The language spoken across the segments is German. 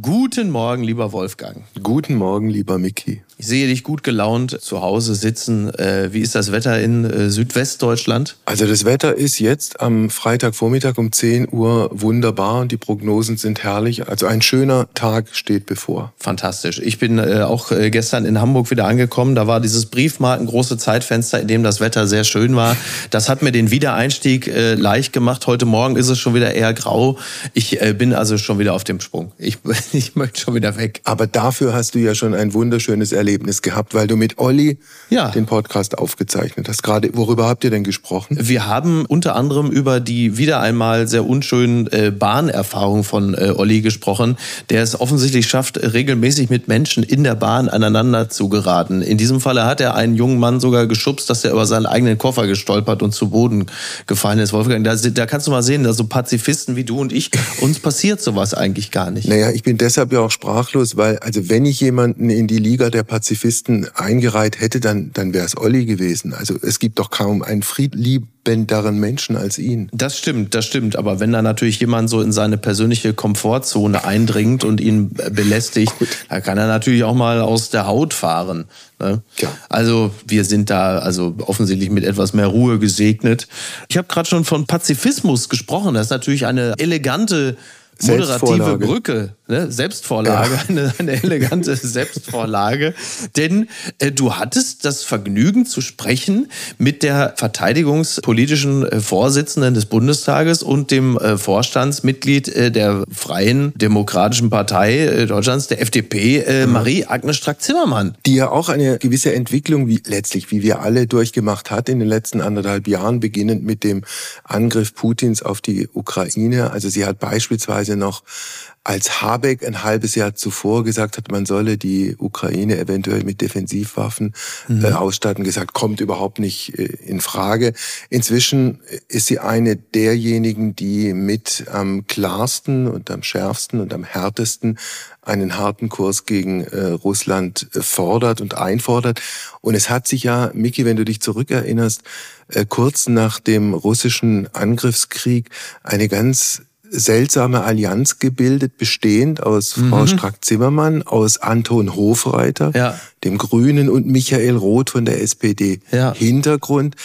Guten Morgen, lieber Wolfgang. Guten Morgen, lieber Mickey. Ich sehe dich gut gelaunt zu Hause sitzen. Äh, wie ist das Wetter in äh, Südwestdeutschland? Also das Wetter ist jetzt am Freitagvormittag um 10 Uhr wunderbar und die Prognosen sind herrlich. Also ein schöner Tag steht bevor. Fantastisch. Ich bin äh, auch gestern in Hamburg wieder angekommen. Da war dieses Briefmarken große Zeitfenster, in dem das Wetter sehr schön war. Das hat mir den Wiedereinstieg leicht gemacht. Heute Morgen ist es schon wieder eher grau. Ich bin also schon wieder auf dem Sprung. Ich ich möchte schon wieder weg. Aber dafür hast du ja schon ein wunderschönes Erlebnis gehabt, weil du mit Olli ja. den Podcast aufgezeichnet hast. Gerade, worüber habt ihr denn gesprochen? Wir haben unter anderem über die wieder einmal sehr unschönen äh, Bahnerfahrungen von äh, Olli gesprochen, der es offensichtlich schafft, regelmäßig mit Menschen in der Bahn aneinander zu geraten. In diesem Falle hat er einen jungen Mann sogar geschubst, dass er über seinen eigenen Koffer gestolpert und zu Boden gefallen ist. Wolfgang, da, da kannst du mal sehen, dass so Pazifisten wie du und ich, uns passiert sowas eigentlich gar nicht. Naja, ich bin deshalb ja auch sprachlos, weil, also wenn ich jemanden in die Liga der Pazifisten eingereiht hätte, dann, dann wäre es Olli gewesen. Also es gibt doch kaum einen friedliebenderen Menschen als ihn. Das stimmt, das stimmt. Aber wenn da natürlich jemand so in seine persönliche Komfortzone eindringt und ihn belästigt, dann kann er natürlich auch mal aus der Haut fahren. Ne? Ja. Also wir sind da also offensichtlich mit etwas mehr Ruhe gesegnet. Ich habe gerade schon von Pazifismus gesprochen. Das ist natürlich eine elegante moderative Brücke, ne? Selbstvorlage, ja. eine, eine, elegante Selbstvorlage. Denn äh, du hattest das Vergnügen zu sprechen mit der verteidigungspolitischen äh, Vorsitzenden des Bundestages und dem äh, Vorstandsmitglied äh, der Freien Demokratischen Partei äh, Deutschlands, der FDP, äh, mhm. Marie-Agnes Strack-Zimmermann. Die ja auch eine gewisse Entwicklung, wie letztlich, wie wir alle durchgemacht hat in den letzten anderthalb Jahren, beginnend mit dem Angriff Putins auf die Ukraine. Also sie hat beispielsweise Weise noch, als Habeck ein halbes Jahr zuvor gesagt hat, man solle die Ukraine eventuell mit Defensivwaffen mhm. äh, ausstatten, gesagt, kommt überhaupt nicht äh, in Frage. Inzwischen ist sie eine derjenigen, die mit am klarsten und am schärfsten und am härtesten einen harten Kurs gegen äh, Russland äh, fordert und einfordert. Und es hat sich ja, Miki, wenn du dich zurückerinnerst, äh, kurz nach dem russischen Angriffskrieg eine ganz seltsame Allianz gebildet, bestehend aus mhm. Frau Strack-Zimmermann, aus Anton Hofreiter, ja. dem Grünen und Michael Roth von der SPD. Ja. Hintergrund,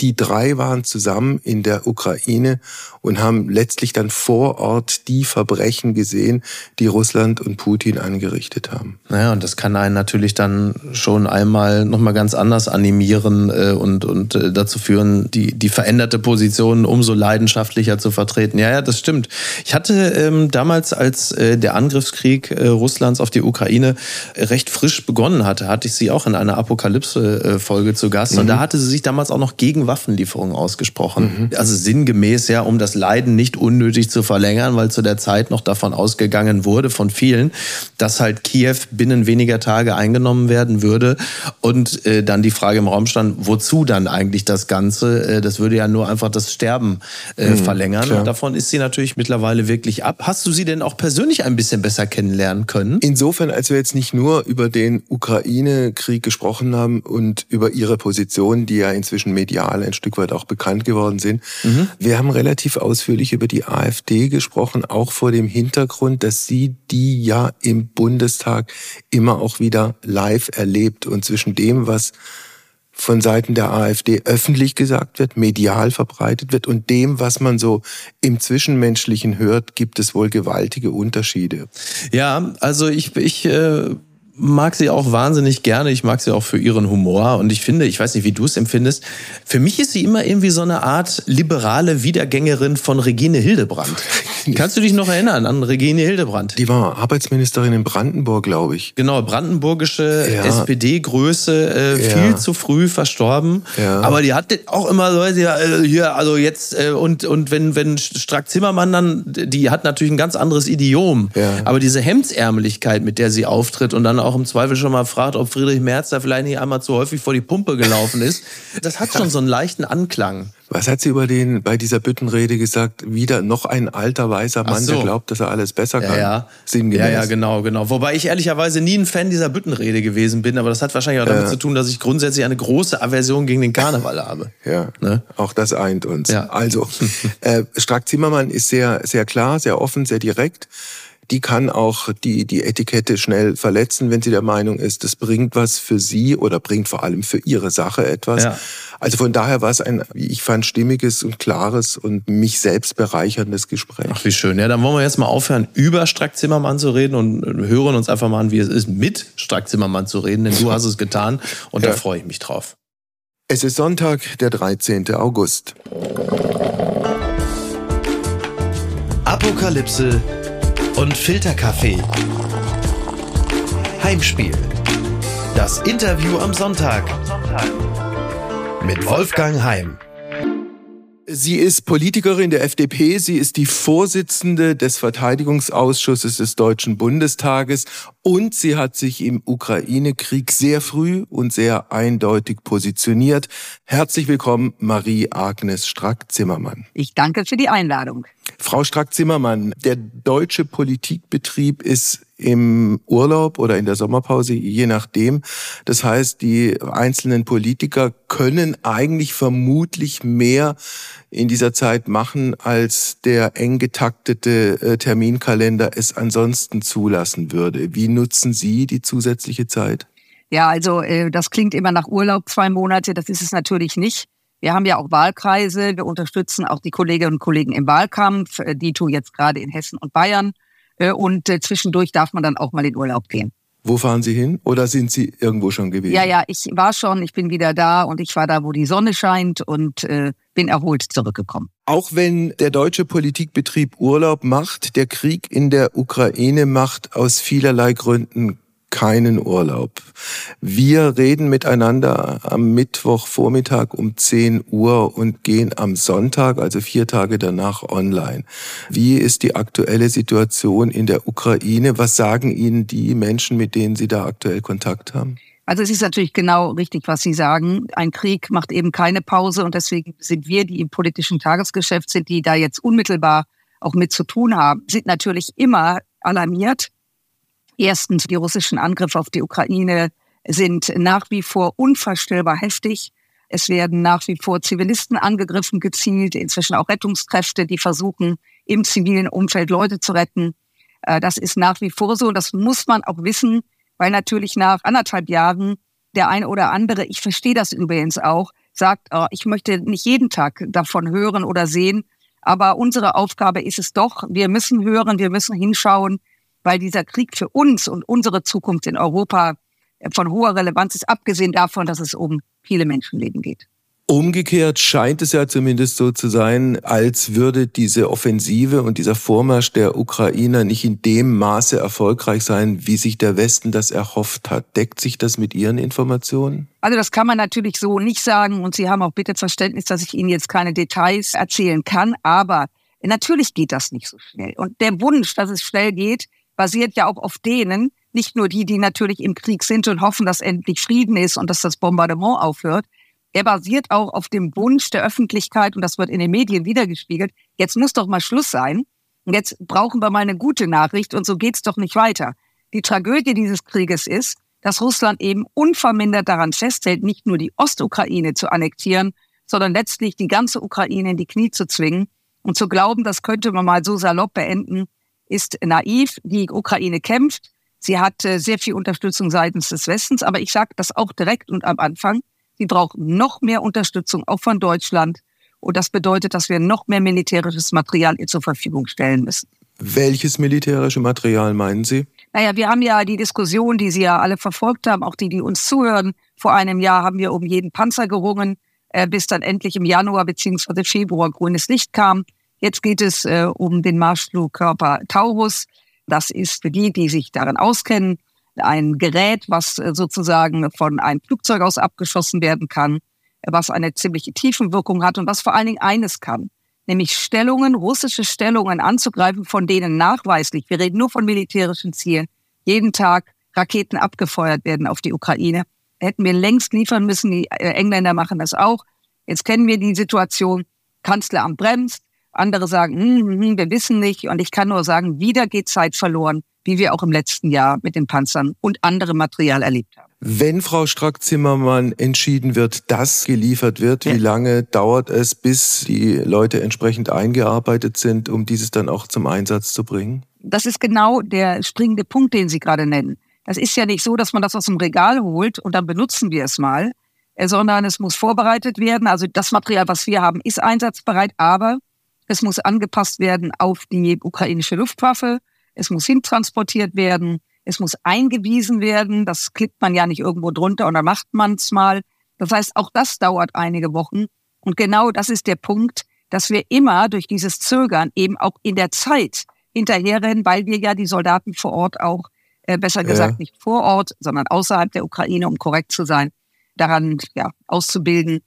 die drei waren zusammen in der Ukraine und haben letztlich dann vor Ort die Verbrechen gesehen, die Russland und Putin angerichtet haben. Naja, und das kann einen natürlich dann schon einmal nochmal ganz anders animieren äh, und, und äh, dazu führen, die, die veränderte Position umso leidenschaftlicher zu vertreten. Ja, ja, das stimmt. Ich hatte ähm, damals, als äh, der Angriffskrieg äh, Russlands auf die Ukraine recht frisch begonnen hatte, hatte ich sie auch in einer Apokalypse-Folge zu Gast. Mhm. Und da hatte sie sich damals auch noch gegen Waffenlieferungen ausgesprochen. Mhm. Also sinngemäß ja, um das das Leiden nicht unnötig zu verlängern, weil zu der Zeit noch davon ausgegangen wurde von vielen, dass halt Kiew binnen weniger Tage eingenommen werden würde. Und äh, dann die Frage im Raum stand, wozu dann eigentlich das Ganze? Äh, das würde ja nur einfach das Sterben äh, mhm, verlängern. Klar. Und davon ist sie natürlich mittlerweile wirklich ab. Hast du sie denn auch persönlich ein bisschen besser kennenlernen können? Insofern, als wir jetzt nicht nur über den Ukraine-Krieg gesprochen haben und über ihre Position, die ja inzwischen medial ein Stück weit auch bekannt geworden sind. Mhm. Wir haben relativ ausführlich über die AfD gesprochen, auch vor dem Hintergrund, dass sie die ja im Bundestag immer auch wieder live erlebt und zwischen dem, was von Seiten der AfD öffentlich gesagt wird, medial verbreitet wird und dem, was man so im Zwischenmenschlichen hört, gibt es wohl gewaltige Unterschiede. Ja, also ich, ich äh mag sie auch wahnsinnig gerne. Ich mag sie auch für ihren Humor. Und ich finde, ich weiß nicht, wie du es empfindest, für mich ist sie immer irgendwie so eine Art liberale Wiedergängerin von Regine Hildebrand. Kannst du dich noch erinnern an Regine Hildebrand? Die war Arbeitsministerin in Brandenburg, glaube ich. Genau, brandenburgische ja. SPD-Größe, äh, ja. viel zu früh verstorben. Ja. Aber die hat auch immer Leute, äh, hier, also jetzt, äh, und, und wenn, wenn Strack Zimmermann dann, die hat natürlich ein ganz anderes Idiom. Ja. Aber diese Hemdsärmeligkeit, mit der sie auftritt und dann auch auch im Zweifel schon mal fragt, ob Friedrich Merz da vielleicht nicht einmal zu häufig vor die Pumpe gelaufen ist. Das hat schon so einen leichten Anklang. Was hat sie über den bei dieser Büttenrede gesagt? Wieder noch ein alter weißer Mann, so. der glaubt, dass er alles besser kann. Ja, ja. Sinngemäß. Ja, ja, genau, genau. Wobei ich ehrlicherweise nie ein Fan dieser Büttenrede gewesen bin, aber das hat wahrscheinlich auch damit ja. zu tun, dass ich grundsätzlich eine große Aversion gegen den Karneval habe. Ja. Ne? Auch das eint uns. Ja. Also, äh, Strack Zimmermann ist sehr, sehr klar, sehr offen, sehr direkt die kann auch die, die Etikette schnell verletzen, wenn sie der Meinung ist, das bringt was für sie oder bringt vor allem für ihre Sache etwas. Ja. Also von daher war es ein, wie ich fand, stimmiges und klares und mich selbst bereicherndes Gespräch. Ach, wie schön. Ja, dann wollen wir jetzt mal aufhören, über Strack Zimmermann zu reden und hören uns einfach mal an, wie es ist, mit Strack Zimmermann zu reden, denn du hast es getan und ja. da freue ich mich drauf. Es ist Sonntag, der 13. August. Apokalypse und Filterkaffee. Heimspiel. Das Interview am Sonntag. Mit Wolfgang Heim. Sie ist Politikerin der FDP, sie ist die Vorsitzende des Verteidigungsausschusses des Deutschen Bundestages und sie hat sich im Ukraine-Krieg sehr früh und sehr eindeutig positioniert. Herzlich willkommen, Marie-Agnes Strack-Zimmermann. Ich danke für die Einladung. Frau Strack-Zimmermann, der deutsche Politikbetrieb ist im Urlaub oder in der Sommerpause, je nachdem. Das heißt, die einzelnen Politiker können eigentlich vermutlich mehr in dieser Zeit machen, als der eng getaktete äh, Terminkalender es ansonsten zulassen würde. Wie nutzen Sie die zusätzliche Zeit? Ja, also äh, das klingt immer nach Urlaub, zwei Monate, das ist es natürlich nicht. Wir haben ja auch Wahlkreise. Wir unterstützen auch die Kolleginnen und Kollegen im Wahlkampf, äh, die tun jetzt gerade in Hessen und Bayern. Äh, und äh, zwischendurch darf man dann auch mal in Urlaub gehen. Wo fahren Sie hin oder sind Sie irgendwo schon gewesen? Ja, ja, ich war schon, ich bin wieder da und ich war da, wo die Sonne scheint und äh, bin erholt zurückgekommen. Auch wenn der deutsche Politikbetrieb Urlaub macht, der Krieg in der Ukraine macht aus vielerlei Gründen keinen Urlaub. Wir reden miteinander am Mittwochvormittag um 10 Uhr und gehen am Sonntag, also vier Tage danach, online. Wie ist die aktuelle Situation in der Ukraine? Was sagen Ihnen die Menschen, mit denen Sie da aktuell Kontakt haben? Also es ist natürlich genau richtig, was Sie sagen. Ein Krieg macht eben keine Pause und deswegen sind wir, die im politischen Tagesgeschäft sind, die da jetzt unmittelbar auch mit zu tun haben, sind natürlich immer alarmiert Erstens, die russischen Angriffe auf die Ukraine sind nach wie vor unvorstellbar heftig. Es werden nach wie vor Zivilisten angegriffen, gezielt, inzwischen auch Rettungskräfte, die versuchen, im zivilen Umfeld Leute zu retten. Äh, das ist nach wie vor so. Das muss man auch wissen, weil natürlich nach anderthalb Jahren der eine oder andere, ich verstehe das übrigens auch, sagt, oh, ich möchte nicht jeden Tag davon hören oder sehen. Aber unsere Aufgabe ist es doch, wir müssen hören, wir müssen hinschauen, weil dieser Krieg für uns und unsere Zukunft in Europa von hoher Relevanz ist, abgesehen davon, dass es um viele Menschenleben geht. Umgekehrt scheint es ja zumindest so zu sein, als würde diese Offensive und dieser Vormarsch der Ukrainer nicht in dem Maße erfolgreich sein, wie sich der Westen das erhofft hat. Deckt sich das mit Ihren Informationen? Also das kann man natürlich so nicht sagen und Sie haben auch bitte Verständnis, dass ich Ihnen jetzt keine Details erzählen kann, aber natürlich geht das nicht so schnell. Und der Wunsch, dass es schnell geht, basiert ja auch auf denen, nicht nur die, die natürlich im Krieg sind und hoffen, dass endlich Frieden ist und dass das Bombardement aufhört. Er basiert auch auf dem Wunsch der Öffentlichkeit und das wird in den Medien wiedergespiegelt. Jetzt muss doch mal Schluss sein. Und jetzt brauchen wir mal eine gute Nachricht und so geht's doch nicht weiter. Die Tragödie dieses Krieges ist, dass Russland eben unvermindert daran festhält, nicht nur die Ostukraine zu annektieren, sondern letztlich die ganze Ukraine in die Knie zu zwingen und zu glauben, das könnte man mal so salopp beenden, ist naiv. Die Ukraine kämpft. Sie hat äh, sehr viel Unterstützung seitens des Westens. Aber ich sage das auch direkt und am Anfang. Sie braucht noch mehr Unterstützung, auch von Deutschland. Und das bedeutet, dass wir noch mehr militärisches Material ihr zur Verfügung stellen müssen. Welches militärische Material meinen Sie? Naja, wir haben ja die Diskussion, die Sie ja alle verfolgt haben, auch die, die uns zuhören. Vor einem Jahr haben wir um jeden Panzer gerungen, äh, bis dann endlich im Januar bzw. Februar grünes Licht kam. Jetzt geht es äh, um den Marschflugkörper Taurus. Das ist für die, die sich darin auskennen, ein Gerät, was äh, sozusagen von einem Flugzeug aus abgeschossen werden kann, was eine ziemliche Tiefenwirkung hat und was vor allen Dingen eines kann, nämlich Stellungen, russische Stellungen anzugreifen, von denen nachweislich, wir reden nur von militärischen Zielen, jeden Tag Raketen abgefeuert werden auf die Ukraine. Hätten wir längst liefern müssen, die äh, Engländer machen das auch. Jetzt kennen wir die Situation, Kanzleramt bremst, andere sagen, hm, hm, hm, wir wissen nicht. Und ich kann nur sagen, wieder geht Zeit verloren, wie wir auch im letzten Jahr mit den Panzern und anderem Material erlebt haben. Wenn Frau Strack-Zimmermann entschieden wird, dass geliefert wird, ja. wie lange dauert es, bis die Leute entsprechend eingearbeitet sind, um dieses dann auch zum Einsatz zu bringen? Das ist genau der springende Punkt, den Sie gerade nennen. Das ist ja nicht so, dass man das aus dem Regal holt und dann benutzen wir es mal, sondern es muss vorbereitet werden. Also das Material, was wir haben, ist einsatzbereit, aber es muss angepasst werden auf die ukrainische Luftwaffe. Es muss hintransportiert werden. Es muss eingewiesen werden. Das klippt man ja nicht irgendwo drunter und dann macht man es mal. Das heißt, auch das dauert einige Wochen. Und genau das ist der Punkt, dass wir immer durch dieses Zögern eben auch in der Zeit hinterherrennen, weil wir ja die Soldaten vor Ort auch, äh, besser gesagt, ja. nicht vor Ort, sondern außerhalb der Ukraine, um korrekt zu sein, daran ja, auszubilden.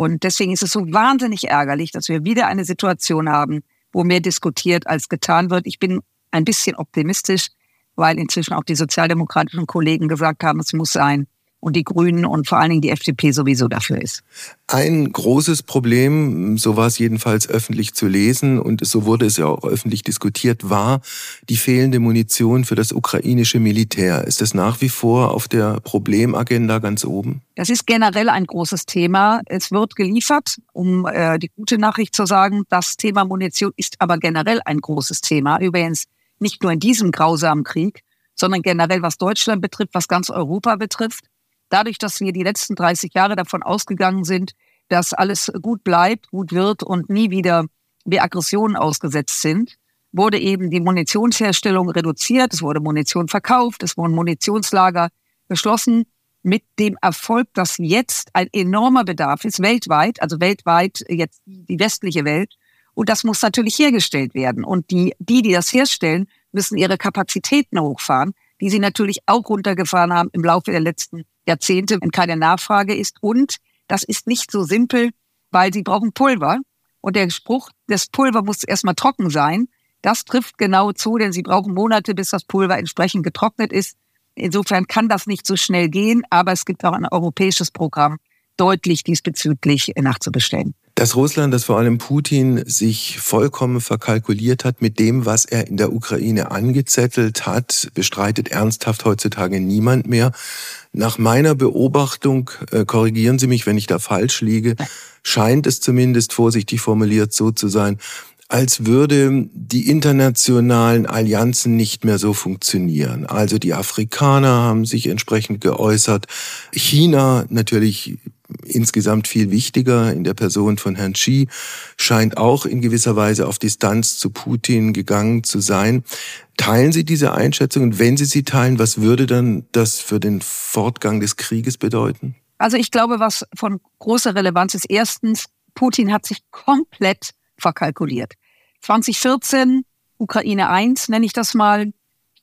Und deswegen ist es so wahnsinnig ärgerlich, dass wir wieder eine Situation haben, wo mehr diskutiert als getan wird. Ich bin ein bisschen optimistisch, weil inzwischen auch die sozialdemokratischen Kollegen gesagt haben, es muss sein und die Grünen und vor allen Dingen die FDP sowieso dafür ist. Ein großes Problem, so war es jedenfalls öffentlich zu lesen und so wurde es ja auch öffentlich diskutiert, war die fehlende Munition für das ukrainische Militär. Ist das nach wie vor auf der Problemagenda ganz oben? Das ist generell ein großes Thema. Es wird geliefert, um äh, die gute Nachricht zu sagen. Das Thema Munition ist aber generell ein großes Thema. Übrigens nicht nur in diesem grausamen Krieg, sondern generell was Deutschland betrifft, was ganz Europa betrifft. Dadurch, dass wir die letzten 30 Jahre davon ausgegangen sind, dass alles gut bleibt, gut wird und nie wieder wir Aggressionen ausgesetzt sind, wurde eben die Munitionsherstellung reduziert, es wurde Munition verkauft, es wurden Munitionslager geschlossen, mit dem Erfolg, dass jetzt ein enormer Bedarf ist, weltweit, also weltweit jetzt die westliche Welt, und das muss natürlich hergestellt werden. Und die, die, die das herstellen, müssen ihre Kapazitäten hochfahren, die sie natürlich auch runtergefahren haben im Laufe der letzten Jahrzehnte, wenn keine Nachfrage ist. Und das ist nicht so simpel, weil sie brauchen Pulver. Und der Spruch, das Pulver muss erstmal trocken sein, das trifft genau zu, denn sie brauchen Monate, bis das Pulver entsprechend getrocknet ist. Insofern kann das nicht so schnell gehen, aber es gibt auch ein europäisches Programm, deutlich diesbezüglich nachzubestellen dass Russland, dass vor allem Putin sich vollkommen verkalkuliert hat mit dem, was er in der Ukraine angezettelt hat, bestreitet ernsthaft heutzutage niemand mehr. Nach meiner Beobachtung, äh, korrigieren Sie mich, wenn ich da falsch liege, scheint es zumindest vorsichtig formuliert so zu sein, als würde die internationalen Allianzen nicht mehr so funktionieren. Also die Afrikaner haben sich entsprechend geäußert. China natürlich insgesamt viel wichtiger in der Person von Herrn Xi, scheint auch in gewisser Weise auf Distanz zu Putin gegangen zu sein. Teilen Sie diese Einschätzung? Und wenn Sie sie teilen, was würde dann das für den Fortgang des Krieges bedeuten? Also ich glaube, was von großer Relevanz ist, erstens, Putin hat sich komplett verkalkuliert. 2014, Ukraine 1 nenne ich das mal,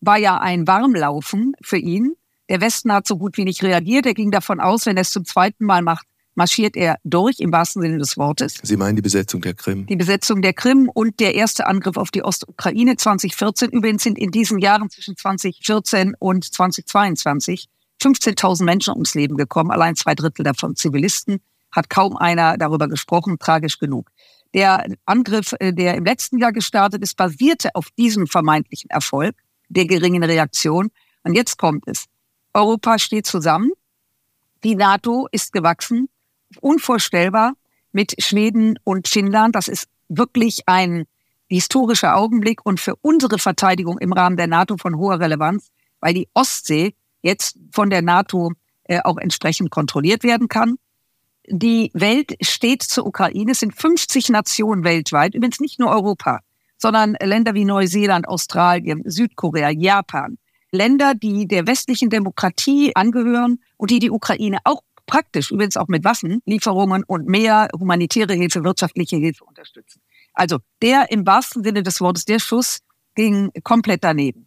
war ja ein Warmlaufen für ihn. Der Westen hat so gut wie nicht reagiert. Er ging davon aus, wenn er es zum zweiten Mal macht, marschiert er durch, im wahrsten Sinne des Wortes. Sie meinen die Besetzung der Krim? Die Besetzung der Krim und der erste Angriff auf die Ostukraine 2014. Übrigens sind in diesen Jahren zwischen 2014 und 2022 15.000 Menschen ums Leben gekommen, allein zwei Drittel davon Zivilisten. Hat kaum einer darüber gesprochen, tragisch genug. Der Angriff, äh, der im letzten Jahr gestartet ist, basierte auf diesem vermeintlichen Erfolg der geringen Reaktion. Und jetzt kommt es. Europa steht zusammen. Die NATO ist gewachsen. Unvorstellbar mit Schweden und Finnland. Das ist wirklich ein historischer Augenblick und für unsere Verteidigung im Rahmen der NATO von hoher Relevanz, weil die Ostsee jetzt von der NATO äh, auch entsprechend kontrolliert werden kann. Die Welt steht zur Ukraine. Es sind 50 Nationen weltweit, übrigens nicht nur Europa, sondern Länder wie Neuseeland, Australien, Südkorea, Japan, Länder, die der westlichen Demokratie angehören und die die Ukraine auch praktisch, übrigens auch mit Waffenlieferungen und mehr humanitäre Hilfe, wirtschaftliche Hilfe unterstützen. Also der im wahrsten Sinne des Wortes, der Schuss ging komplett daneben.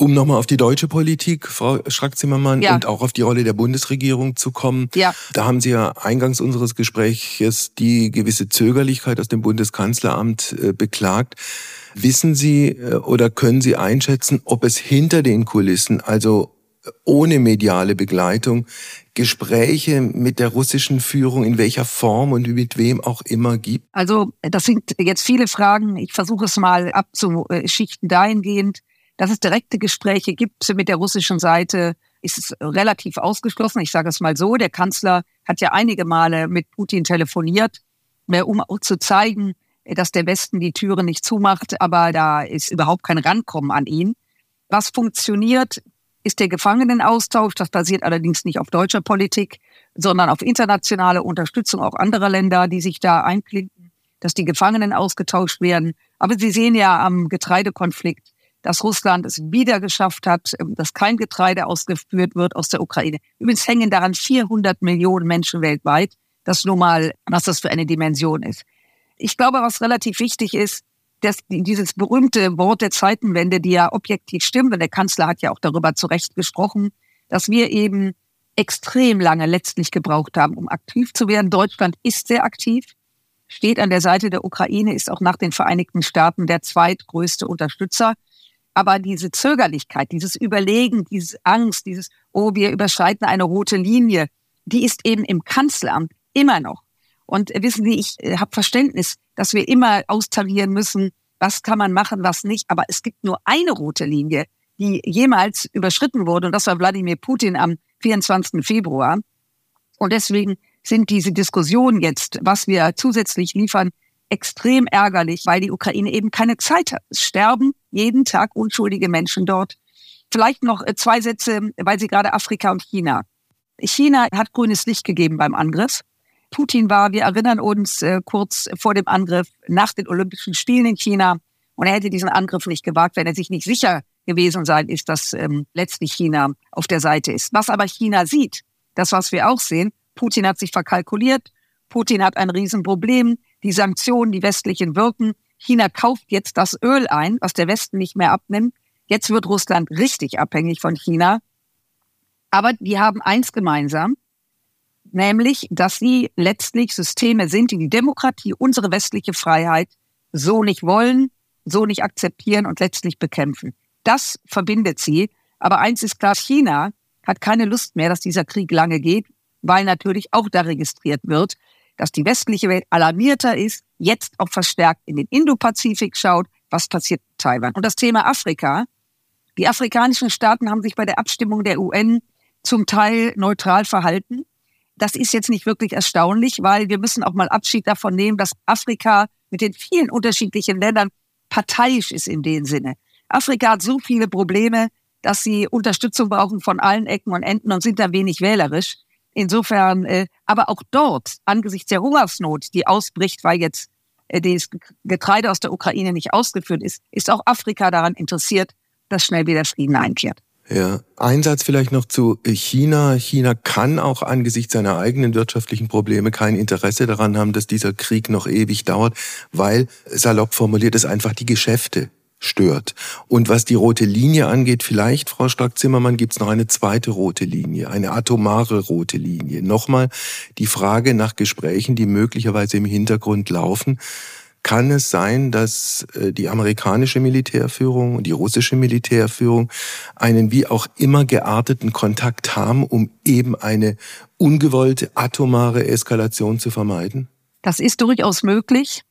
Um nochmal auf die deutsche Politik, Frau Schrack-Zimmermann, ja. und auch auf die Rolle der Bundesregierung zu kommen. Ja. Da haben Sie ja eingangs unseres Gespräches die gewisse Zögerlichkeit aus dem Bundeskanzleramt äh, beklagt. Wissen Sie äh, oder können Sie einschätzen, ob es hinter den Kulissen, also ohne mediale Begleitung Gespräche mit der russischen Führung in welcher Form und mit wem auch immer gibt? Also das sind jetzt viele Fragen. Ich versuche es mal abzuschichten dahingehend, dass es direkte Gespräche gibt mit der russischen Seite, ist relativ ausgeschlossen. Ich sage es mal so, der Kanzler hat ja einige Male mit Putin telefoniert, um auch zu zeigen, dass der Westen die Türen nicht zumacht, aber da ist überhaupt kein Rankommen an ihn. Was funktioniert, ist der Gefangenenaustausch. Das basiert allerdings nicht auf deutscher Politik, sondern auf internationale Unterstützung auch anderer Länder, die sich da einklinken, dass die Gefangenen ausgetauscht werden. Aber Sie sehen ja am Getreidekonflikt, dass Russland es wieder geschafft hat, dass kein Getreide ausgeführt wird aus der Ukraine. Übrigens hängen daran 400 Millionen Menschen weltweit. Das nur mal, was das für eine Dimension ist. Ich glaube, was relativ wichtig ist, dass dieses berühmte Wort der Zeitenwende, die ja objektiv stimmt, und der Kanzler hat ja auch darüber zu Recht gesprochen, dass wir eben extrem lange letztlich gebraucht haben, um aktiv zu werden. Deutschland ist sehr aktiv, steht an der Seite der Ukraine, ist auch nach den Vereinigten Staaten der zweitgrößte Unterstützer. Aber diese Zögerlichkeit, dieses Überlegen, diese Angst, dieses, oh, wir überschreiten eine rote Linie, die ist eben im Kanzleramt immer noch. Und wissen Sie, ich äh, habe Verständnis, dass wir immer austarieren müssen, was kann man machen, was nicht. Aber es gibt nur eine rote Linie, die jemals überschritten wurde. Und das war Wladimir Putin am 24. Februar. Und deswegen sind diese Diskussionen jetzt, was wir zusätzlich liefern, extrem ärgerlich, weil die Ukraine eben keine Zeit hat. Es sterben jeden Tag unschuldige Menschen dort. Vielleicht noch äh, zwei Sätze, weil Sie gerade Afrika und China. China hat grünes Licht gegeben beim Angriff. Putin war, wir erinnern uns äh, kurz vor dem Angriff nach den Olympischen Spielen in China. Und er hätte diesen Angriff nicht gewagt, wenn er sich nicht sicher gewesen sein ist, dass ähm, letztlich China auf der Seite ist. Was aber China sieht, das, was wir auch sehen, Putin hat sich verkalkuliert, Putin hat ein Riesenproblem, die Sanktionen, die westlichen wirken. China kauft jetzt das Öl ein, was der Westen nicht mehr abnimmt. Jetzt wird Russland richtig abhängig von China. Aber die haben eins gemeinsam, nämlich, dass sie letztlich Systeme sind, die die Demokratie, unsere westliche Freiheit so nicht wollen, so nicht akzeptieren und letztlich bekämpfen. Das verbindet sie. Aber eins ist klar, China hat keine Lust mehr, dass dieser Krieg lange geht, weil natürlich auch da registriert wird, dass die westliche Welt alarmierter ist, jetzt auch verstärkt in den Indopazifik schaut, was passiert in Taiwan. Und das Thema Afrika. Die afrikanischen Staaten haben sich bei der Abstimmung der UN zum Teil neutral verhalten. Das ist jetzt nicht wirklich erstaunlich, weil wir müssen auch mal Abschied davon nehmen, dass Afrika mit den vielen unterschiedlichen Ländern parteiisch ist in dem Sinne. Afrika hat so viele Probleme, dass sie Unterstützung brauchen von allen Ecken und Enden und sind da wenig wählerisch. Insofern, äh, aber auch dort, angesichts der Hungersnot, die ausbricht, weil jetzt äh, das Getreide aus der Ukraine nicht ausgeführt ist, ist auch Afrika daran interessiert, dass schnell wieder Frieden einkehrt. Ja, ein Satz vielleicht noch zu China. China kann auch angesichts seiner eigenen wirtschaftlichen Probleme kein Interesse daran haben, dass dieser Krieg noch ewig dauert, weil, salopp formuliert, es einfach die Geschäfte stört. Und was die rote Linie angeht, vielleicht, Frau Stark-Zimmermann, gibt es noch eine zweite rote Linie, eine atomare rote Linie. Nochmal die Frage nach Gesprächen, die möglicherweise im Hintergrund laufen kann es sein, dass äh, die amerikanische Militärführung und die russische Militärführung einen wie auch immer gearteten Kontakt haben, um eben eine ungewollte atomare Eskalation zu vermeiden? Das ist durchaus möglich.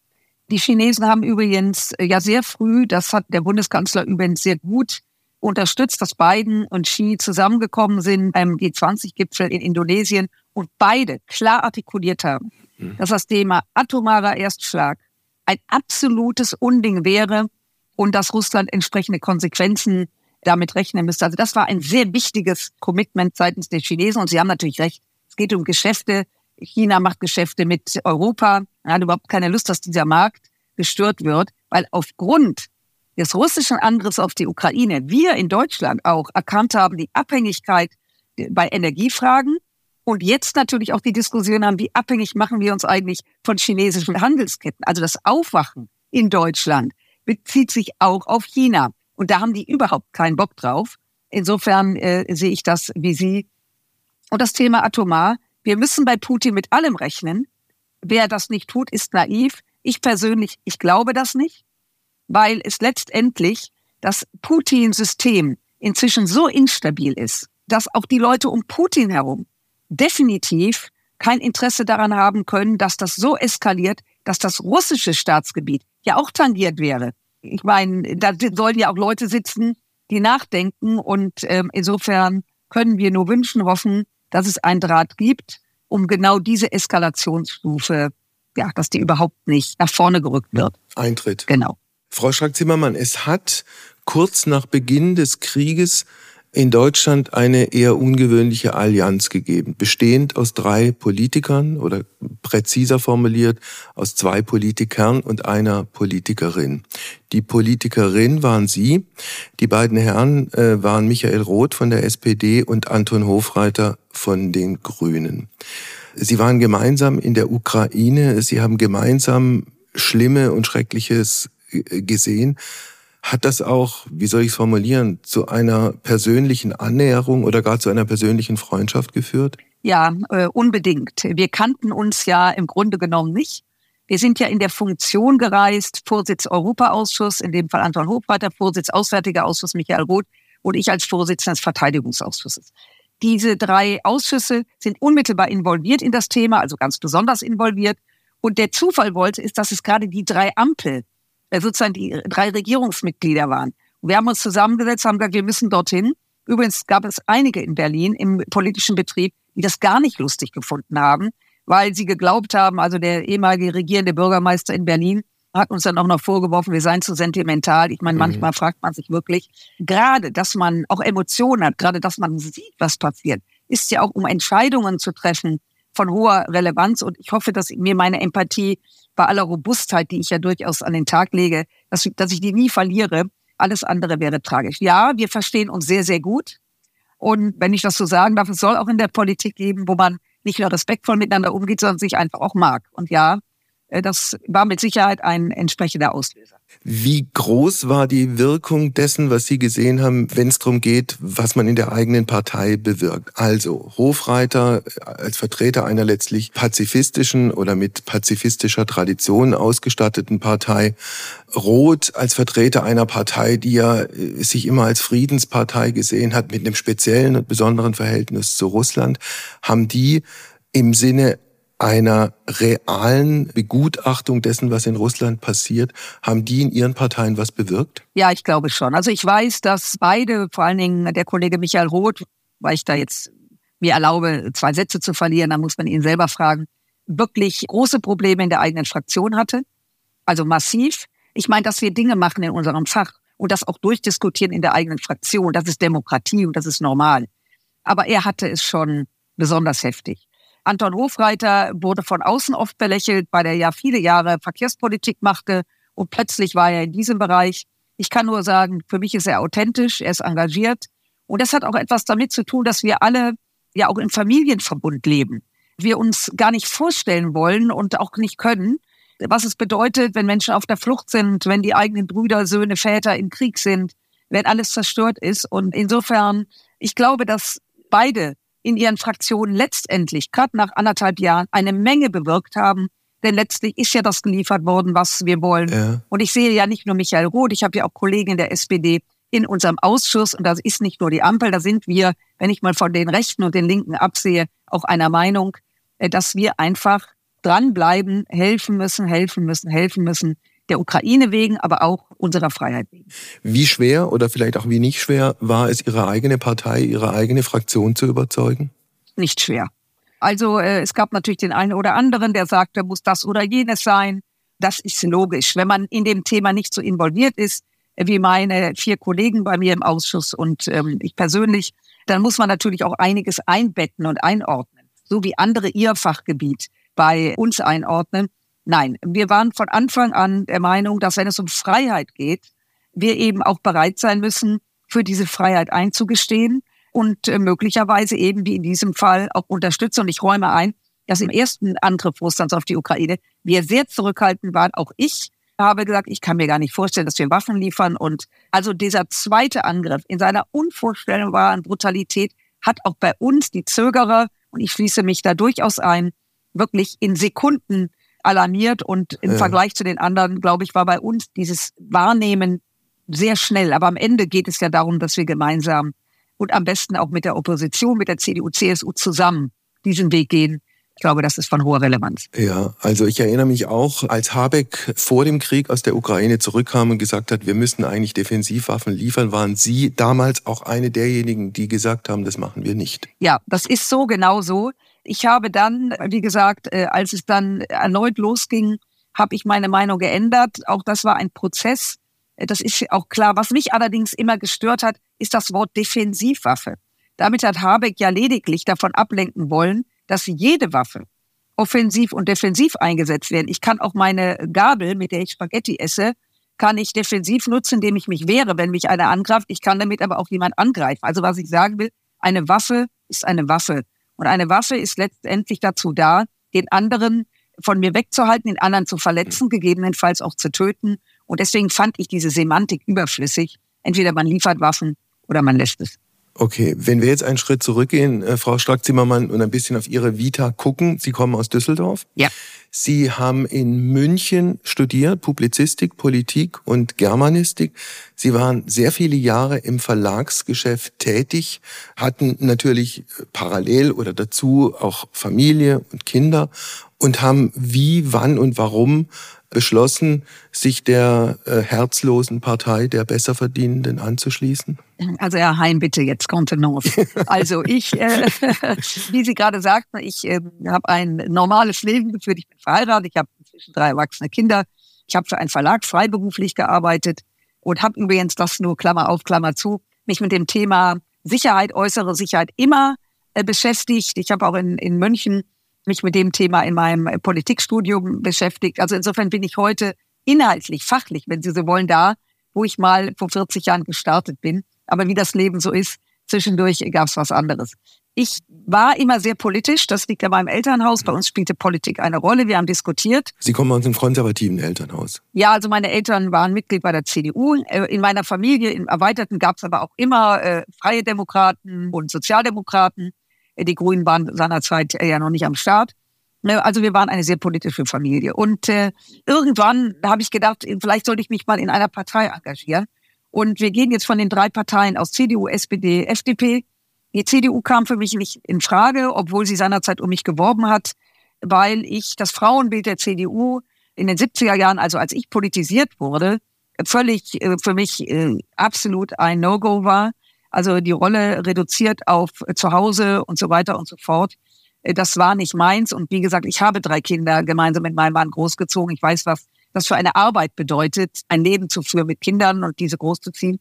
Die Chinesen haben übrigens äh, ja sehr früh, das hat der Bundeskanzler übrigens sehr gut unterstützt, dass Biden und Xi zusammengekommen sind beim G20-Gipfel in Indonesien und beide klar artikuliert haben, hm. dass das Thema atomarer Erstschlag ein absolutes Unding wäre und dass Russland entsprechende Konsequenzen damit rechnen müsste. Also das war ein sehr wichtiges Commitment seitens der Chinesen und Sie haben natürlich recht. Es geht um Geschäfte. China macht Geschäfte mit Europa. Er hat überhaupt keine Lust, dass dieser Markt gestört wird, weil aufgrund des russischen Angriffs auf die Ukraine wir in Deutschland auch erkannt haben, die Abhängigkeit bei Energiefragen und jetzt natürlich auch die Diskussion haben, wie abhängig machen wir uns eigentlich von chinesischen Handelsketten. Also das Aufwachen in Deutschland bezieht sich auch auf China. Und da haben die überhaupt keinen Bock drauf. Insofern äh, sehe ich das wie Sie. Und das Thema Atomar. Wir müssen bei Putin mit allem rechnen. Wer das nicht tut, ist naiv. Ich persönlich, ich glaube das nicht, weil es letztendlich das Putin-System inzwischen so instabil ist, dass auch die Leute um Putin herum definitiv kein Interesse daran haben können, dass das so eskaliert, dass das russische Staatsgebiet ja auch tangiert wäre. Ich meine, da sollen ja auch Leute sitzen, die nachdenken und ähm, insofern können wir nur wünschen, hoffen, dass es einen Draht gibt, um genau diese Eskalationsstufe, ja, dass die überhaupt nicht nach vorne gerückt wird. Eintritt. Genau. Frau Schrack-Zimmermann, es hat kurz nach Beginn des Krieges in Deutschland eine eher ungewöhnliche Allianz gegeben, bestehend aus drei Politikern oder präziser formuliert aus zwei Politikern und einer Politikerin. Die Politikerin waren Sie, die beiden Herren äh, waren Michael Roth von der SPD und Anton Hofreiter von den Grünen. Sie waren gemeinsam in der Ukraine, sie haben gemeinsam Schlimme und Schreckliches äh, gesehen. Hat das auch, wie soll ich es formulieren, zu einer persönlichen Annäherung oder gar zu einer persönlichen Freundschaft geführt? Ja, äh, unbedingt. Wir kannten uns ja im Grunde genommen nicht. Wir sind ja in der Funktion gereist, Vorsitz Europaausschuss, in dem Fall Anton Hofreiter, Vorsitz Auswärtiger Ausschuss Michael Roth und ich als Vorsitzender des Verteidigungsausschusses. Diese drei Ausschüsse sind unmittelbar involviert in das Thema, also ganz besonders involviert. Und der Zufall wollte, ist, dass es gerade die drei Ampel sozusagen die drei Regierungsmitglieder waren. wir haben uns zusammengesetzt, haben gesagt, wir müssen dorthin. Übrigens gab es einige in Berlin im politischen Betrieb, die das gar nicht lustig gefunden haben, weil sie geglaubt haben, also der ehemalige regierende Bürgermeister in Berlin hat uns dann auch noch vorgeworfen, wir seien zu sentimental. Ich meine, mhm. manchmal fragt man sich wirklich, gerade, dass man auch Emotionen hat, gerade, dass man sieht, was passiert, ist ja auch, um Entscheidungen zu treffen von hoher Relevanz. Und ich hoffe, dass mir meine Empathie bei aller Robustheit, die ich ja durchaus an den Tag lege, dass, dass ich die nie verliere. Alles andere wäre tragisch. Ja, wir verstehen uns sehr, sehr gut. Und wenn ich das so sagen darf, es soll auch in der Politik geben, wo man nicht nur respektvoll miteinander umgeht, sondern sich einfach auch mag. Und ja, das war mit Sicherheit ein entsprechender Auslöser. Wie groß war die Wirkung dessen, was Sie gesehen haben, wenn es darum geht, was man in der eigenen Partei bewirkt? Also Hofreiter als Vertreter einer letztlich pazifistischen oder mit pazifistischer Tradition ausgestatteten Partei, Roth als Vertreter einer Partei, die ja äh, sich immer als Friedenspartei gesehen hat, mit einem speziellen und besonderen Verhältnis zu Russland, haben die im Sinne einer realen Begutachtung dessen, was in Russland passiert, haben die in ihren Parteien was bewirkt? Ja, ich glaube schon. Also ich weiß, dass beide, vor allen Dingen der Kollege Michael Roth, weil ich da jetzt mir erlaube, zwei Sätze zu verlieren, da muss man ihn selber fragen, wirklich große Probleme in der eigenen Fraktion hatte. Also massiv. Ich meine, dass wir Dinge machen in unserem Fach und das auch durchdiskutieren in der eigenen Fraktion, das ist Demokratie und das ist normal. Aber er hatte es schon besonders heftig. Anton Hofreiter wurde von außen oft belächelt, weil er ja viele Jahre Verkehrspolitik machte und plötzlich war er in diesem Bereich. Ich kann nur sagen, für mich ist er authentisch, er ist engagiert und das hat auch etwas damit zu tun, dass wir alle ja auch im Familienverbund leben. Wir uns gar nicht vorstellen wollen und auch nicht können, was es bedeutet, wenn Menschen auf der Flucht sind, wenn die eigenen Brüder, Söhne, Väter im Krieg sind, wenn alles zerstört ist. Und insofern, ich glaube, dass beide in ihren Fraktionen letztendlich, gerade nach anderthalb Jahren, eine Menge bewirkt haben. Denn letztlich ist ja das geliefert worden, was wir wollen. Ja. Und ich sehe ja nicht nur Michael Roth, ich habe ja auch Kollegen in der SPD in unserem Ausschuss. Und das ist nicht nur die Ampel, da sind wir, wenn ich mal von den Rechten und den Linken absehe, auch einer Meinung, äh, dass wir einfach dranbleiben, helfen müssen, helfen müssen, helfen müssen, der Ukraine wegen, aber auch unserer Freiheit wegen. Wie schwer oder vielleicht auch wie nicht schwer war es, Ihre eigene Partei, Ihre eigene Fraktion zu überzeugen? Nicht schwer. Also äh, es gab natürlich den einen oder anderen, der sagte, muss das oder jenes sein. Das ist logisch. Wenn man in dem Thema nicht so involviert ist, äh, wie meine vier Kollegen bei mir im Ausschuss und ähm, ich persönlich, dann muss man natürlich auch einiges einbetten und einordnen, so wie andere ihr Fachgebiet bei uns einordnen. Nein, wir waren von Anfang an der Meinung, dass wenn es um Freiheit geht, wir eben auch bereit sein müssen, für diese Freiheit einzugestehen und äh, möglicherweise eben wie in diesem Fall auch unterstützen. Und ich räume ein, dass im ersten Angriff Russlands auf die Ukraine wir sehr zurückhaltend waren. Auch ich habe gesagt, ich kann mir gar nicht vorstellen, dass wir Waffen liefern. Und also dieser zweite Angriff in seiner unvorstellbaren Brutalität hat auch bei uns die Zögerer, und ich schließe mich da durchaus ein, wirklich in Sekunden alarmiert und im ja. Vergleich zu den anderen, glaube ich, war bei uns dieses Wahrnehmen sehr schnell. Aber am Ende geht es ja darum, dass wir gemeinsam und am besten auch mit der Opposition, mit der CDU, CSU zusammen diesen Weg gehen. Ich glaube, das ist von hoher Relevanz. Ja, also ich erinnere mich auch, als Habeck vor dem Krieg aus der Ukraine zurückkam und gesagt hat, wir müssen eigentlich Defensivwaffen liefern, waren Sie damals auch eine derjenigen, die gesagt haben, das machen wir nicht. Ja, das ist so genau so. Ich habe dann, wie gesagt, äh, als es dann erneut losging, habe ich meine Meinung geändert. Auch das war ein Prozess. Äh, das ist auch klar. Was mich allerdings immer gestört hat, ist das Wort Defensivwaffe. Damit hat Habeck ja lediglich davon ablenken wollen, dass jede Waffe offensiv und defensiv eingesetzt werden. Ich kann auch meine Gabel, mit der ich Spaghetti esse, kann ich defensiv nutzen, indem ich mich wehre, wenn mich einer angreift. Ich kann damit aber auch jemand angreifen. Also was ich sagen will, eine Waffe ist eine Waffe. Und eine Waffe ist letztendlich dazu da, den anderen von mir wegzuhalten, den anderen zu verletzen, gegebenenfalls auch zu töten. Und deswegen fand ich diese Semantik überflüssig. Entweder man liefert Waffen oder man lässt es. Okay, wenn wir jetzt einen Schritt zurückgehen, äh, Frau Strack-Zimmermann, und ein bisschen auf Ihre Vita gucken. Sie kommen aus Düsseldorf. Ja. Sie haben in München studiert, Publizistik, Politik und Germanistik. Sie waren sehr viele Jahre im Verlagsgeschäft tätig, hatten natürlich parallel oder dazu auch Familie und Kinder und haben wie, wann und warum beschlossen, sich der äh, herzlosen Partei der Besserverdienenden anzuschließen? Also Herr Hein, bitte jetzt Kontenance. Also ich, äh, wie Sie gerade sagten, ich äh, habe ein normales Leben geführt. Ich bin verheiratet, ich habe inzwischen drei erwachsene Kinder. Ich habe für einen Verlag freiberuflich gearbeitet und habe übrigens das nur Klammer auf, Klammer zu, mich mit dem Thema Sicherheit, äußere Sicherheit immer äh, beschäftigt. Ich habe auch in, in München mich mit dem Thema in meinem Politikstudium beschäftigt. Also insofern bin ich heute inhaltlich, fachlich, wenn Sie so wollen, da, wo ich mal vor 40 Jahren gestartet bin. Aber wie das Leben so ist, zwischendurch gab es was anderes. Ich war immer sehr politisch, das liegt an meinem Elternhaus. Bei uns spielte Politik eine Rolle. Wir haben diskutiert. Sie kommen aus einem konservativen Elternhaus. Ja, also meine Eltern waren Mitglied bei der CDU. Äh, in meiner Familie, im Erweiterten, gab es aber auch immer äh, Freie Demokraten und Sozialdemokraten. Die Grünen waren seinerzeit ja noch nicht am Start. Ne, also wir waren eine sehr politische Familie. Und äh, irgendwann habe ich gedacht, vielleicht sollte ich mich mal in einer Partei engagieren. Und wir gehen jetzt von den drei Parteien aus CDU, SPD, FDP. Die CDU kam für mich nicht in Frage, obwohl sie seinerzeit um mich geworben hat, weil ich das Frauenbild der CDU in den 70er Jahren, also als ich politisiert wurde, völlig äh, für mich äh, absolut ein No-Go war. Also die Rolle reduziert auf zu Hause und so weiter und so fort. Äh, das war nicht meins. Und wie gesagt, ich habe drei Kinder gemeinsam mit meinem Mann großgezogen. Ich weiß, was das für eine Arbeit bedeutet, ein Leben zu führen mit Kindern und diese großzuziehen.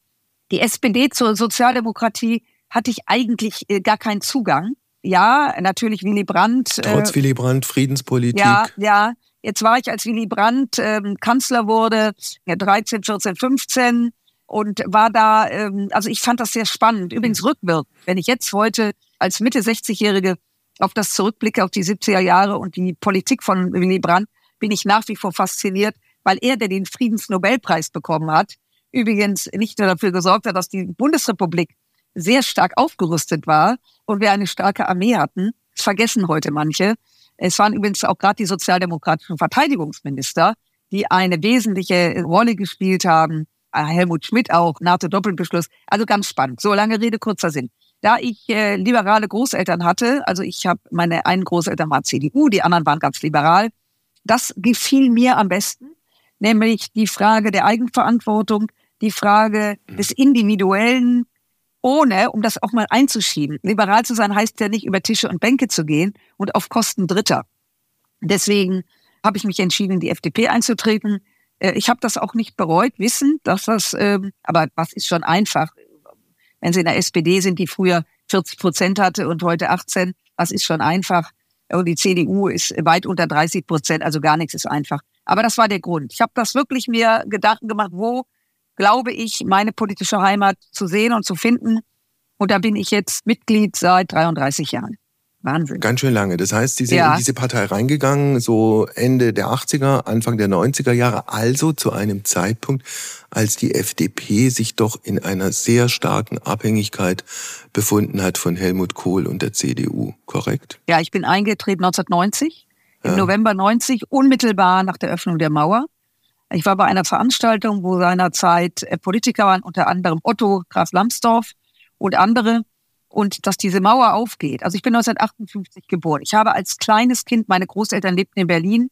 Die SPD zur Sozialdemokratie hatte ich eigentlich äh, gar keinen Zugang. Ja, natürlich Willy Brandt. Äh, Trotz äh, Willy Brandt, Friedenspolitik. Ja, ja. Jetzt war ich, als Willy Brandt ähm, Kanzler wurde, ja, 13, 14, 15 und war da, ähm, also ich fand das sehr spannend. Übrigens rückwirkend, wenn ich jetzt heute als Mitte 60-Jährige auf das zurückblicke, auf die 70er Jahre und die Politik von Willy Brandt, bin ich nach wie vor fasziniert, weil er, der den Friedensnobelpreis bekommen hat, übrigens nicht nur dafür gesorgt hat, dass die Bundesrepublik sehr stark aufgerüstet war und wir eine starke Armee hatten. Das vergessen heute manche. Es waren übrigens auch gerade die sozialdemokratischen Verteidigungsminister, die eine wesentliche Rolle gespielt haben Helmut Schmidt auch, NATO-Doppelbeschluss. Also ganz spannend. So lange Rede, kurzer Sinn. Da ich äh, liberale Großeltern hatte, also ich habe meine einen Großeltern war CDU, die anderen waren ganz liberal. Das gefiel mir am besten, nämlich die Frage der Eigenverantwortung, die Frage mhm. des Individuellen, ohne, um das auch mal einzuschieben. Liberal zu sein heißt ja nicht über Tische und Bänke zu gehen und auf Kosten Dritter. Deswegen habe ich mich entschieden, in die FDP einzutreten. Äh, ich habe das auch nicht bereut, wissen, dass das, ähm, aber was ist schon einfach. Wenn Sie in der SPD sind, die früher 40 Prozent hatte und heute 18, was ist schon einfach. Und die CDU ist weit unter 30 Prozent, also gar nichts ist einfach. Aber das war der Grund. Ich habe das wirklich mir Gedanken gemacht, wo glaube ich, meine politische Heimat zu sehen und zu finden. Und da bin ich jetzt Mitglied seit 33 Jahren. Wahnsinn. Ganz schön lange. Das heißt, Sie sind ja. in diese Partei reingegangen, so Ende der 80er, Anfang der 90er Jahre, also zu einem Zeitpunkt, als die FDP sich doch in einer sehr starken Abhängigkeit befunden hat von Helmut Kohl und der CDU, korrekt? Ja, ich bin eingetreten 1990, im ja. November 90, unmittelbar nach der Öffnung der Mauer. Ich war bei einer Veranstaltung, wo seinerzeit Politiker waren, unter anderem Otto Graf Lambsdorff und andere. Und dass diese Mauer aufgeht. Also ich bin 1958 geboren. Ich habe als kleines Kind, meine Großeltern lebten in Berlin,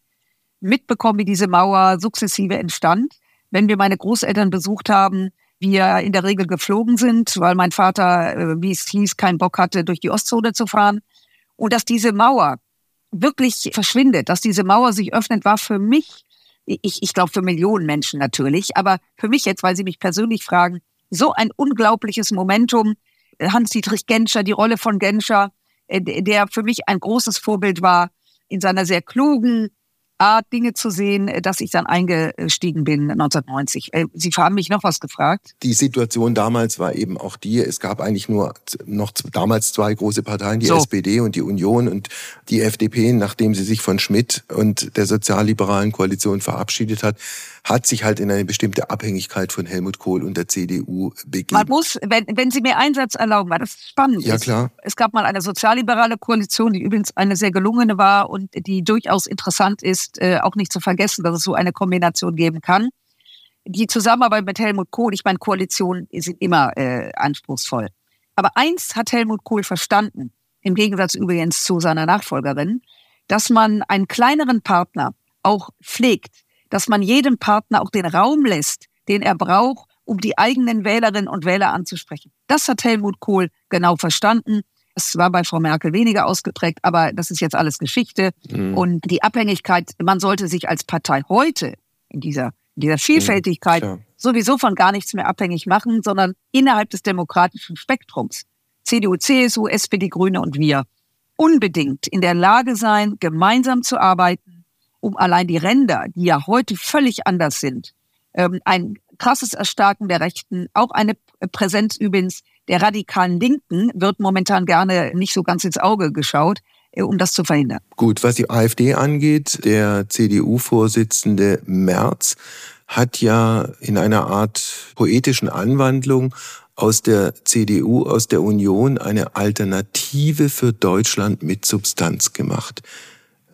mitbekommen, wie diese Mauer sukzessive entstand. Wenn wir meine Großeltern besucht haben, wir in der Regel geflogen sind, weil mein Vater, äh, wie es hieß, keinen Bock hatte, durch die Ostzone zu fahren. Und dass diese Mauer wirklich verschwindet, dass diese Mauer sich öffnet, war für mich, ich, ich glaube für Millionen Menschen natürlich, aber für mich jetzt, weil Sie mich persönlich fragen, so ein unglaubliches Momentum. Hans-Dietrich Genscher, die Rolle von Genscher, äh, der für mich ein großes Vorbild war in seiner sehr klugen, Art, Dinge zu sehen, äh, dass ich dann eingestiegen bin 1990. Äh, Sie haben mich noch was gefragt. Die Situation damals war eben auch die, es gab eigentlich nur noch damals zwei große Parteien, die so. SPD und die Union und die FDP, nachdem sie sich von Schmidt und der sozialliberalen Koalition verabschiedet hat, hat sich halt in eine bestimmte Abhängigkeit von Helmut Kohl und der CDU begeben. Man muss, wenn, wenn Sie mir einen Satz erlauben, weil das spannend ja, klar. Es gab mal eine sozialliberale Koalition, die übrigens eine sehr gelungene war und die durchaus interessant ist, äh, auch nicht zu vergessen, dass es so eine Kombination geben kann. Die Zusammenarbeit mit Helmut Kohl, ich meine, Koalitionen sind immer äh, anspruchsvoll. Aber eins hat Helmut Kohl verstanden, im Gegensatz übrigens zu seiner Nachfolgerin, dass man einen kleineren Partner auch pflegt, dass man jedem Partner auch den Raum lässt, den er braucht, um die eigenen Wählerinnen und Wähler anzusprechen. Das hat Helmut Kohl genau verstanden. Es war bei Frau Merkel weniger ausgeprägt, aber das ist jetzt alles Geschichte. Mhm. Und die Abhängigkeit, man sollte sich als Partei heute in dieser, in dieser Vielfältigkeit mhm, sowieso von gar nichts mehr abhängig machen, sondern innerhalb des demokratischen Spektrums. CDU, CSU, SPD, Grüne und wir unbedingt in der Lage sein, gemeinsam zu arbeiten, um allein die Ränder, die ja heute völlig anders sind, ähm, ein krasses Erstarken der Rechten, auch eine Präsenz übrigens der radikalen Linken wird momentan gerne nicht so ganz ins Auge geschaut, äh, um das zu verhindern. Gut, was die AfD angeht, der CDU-Vorsitzende Merz hat ja in einer Art poetischen Anwandlung aus der CDU, aus der Union eine Alternative für Deutschland mit Substanz gemacht.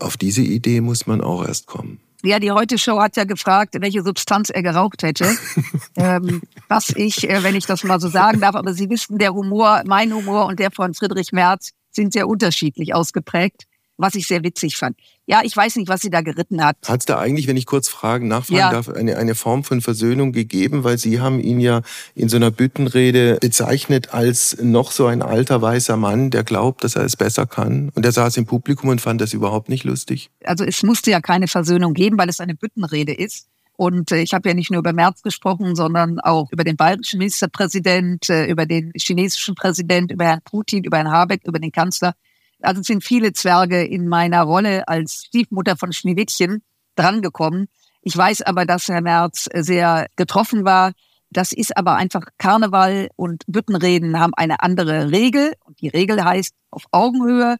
Auf diese Idee muss man auch erst kommen. Ja, die Heute-Show hat ja gefragt, welche Substanz er geraucht hätte. ähm, was ich, äh, wenn ich das mal so sagen darf, aber Sie wissen, der Humor, mein Humor und der von Friedrich Merz sind sehr unterschiedlich ausgeprägt was ich sehr witzig fand. Ja, ich weiß nicht, was sie da geritten hat. Hat es da eigentlich, wenn ich kurz fragen, nachfragen ja. darf, eine, eine Form von Versöhnung gegeben? Weil Sie haben ihn ja in so einer Büttenrede bezeichnet als noch so ein alter weißer Mann, der glaubt, dass er es besser kann. Und er saß im Publikum und fand das überhaupt nicht lustig. Also es musste ja keine Versöhnung geben, weil es eine Büttenrede ist. Und äh, ich habe ja nicht nur über Merz gesprochen, sondern auch über den bayerischen Ministerpräsident, äh, über den chinesischen Präsident, über Herrn Putin, über Herrn Habeck, über den Kanzler. Also es sind viele Zwerge in meiner Rolle als Stiefmutter von Schneewittchen drangekommen. Ich weiß aber, dass Herr Merz sehr getroffen war. Das ist aber einfach Karneval und Büttenreden haben eine andere Regel. Und die Regel heißt, auf Augenhöhe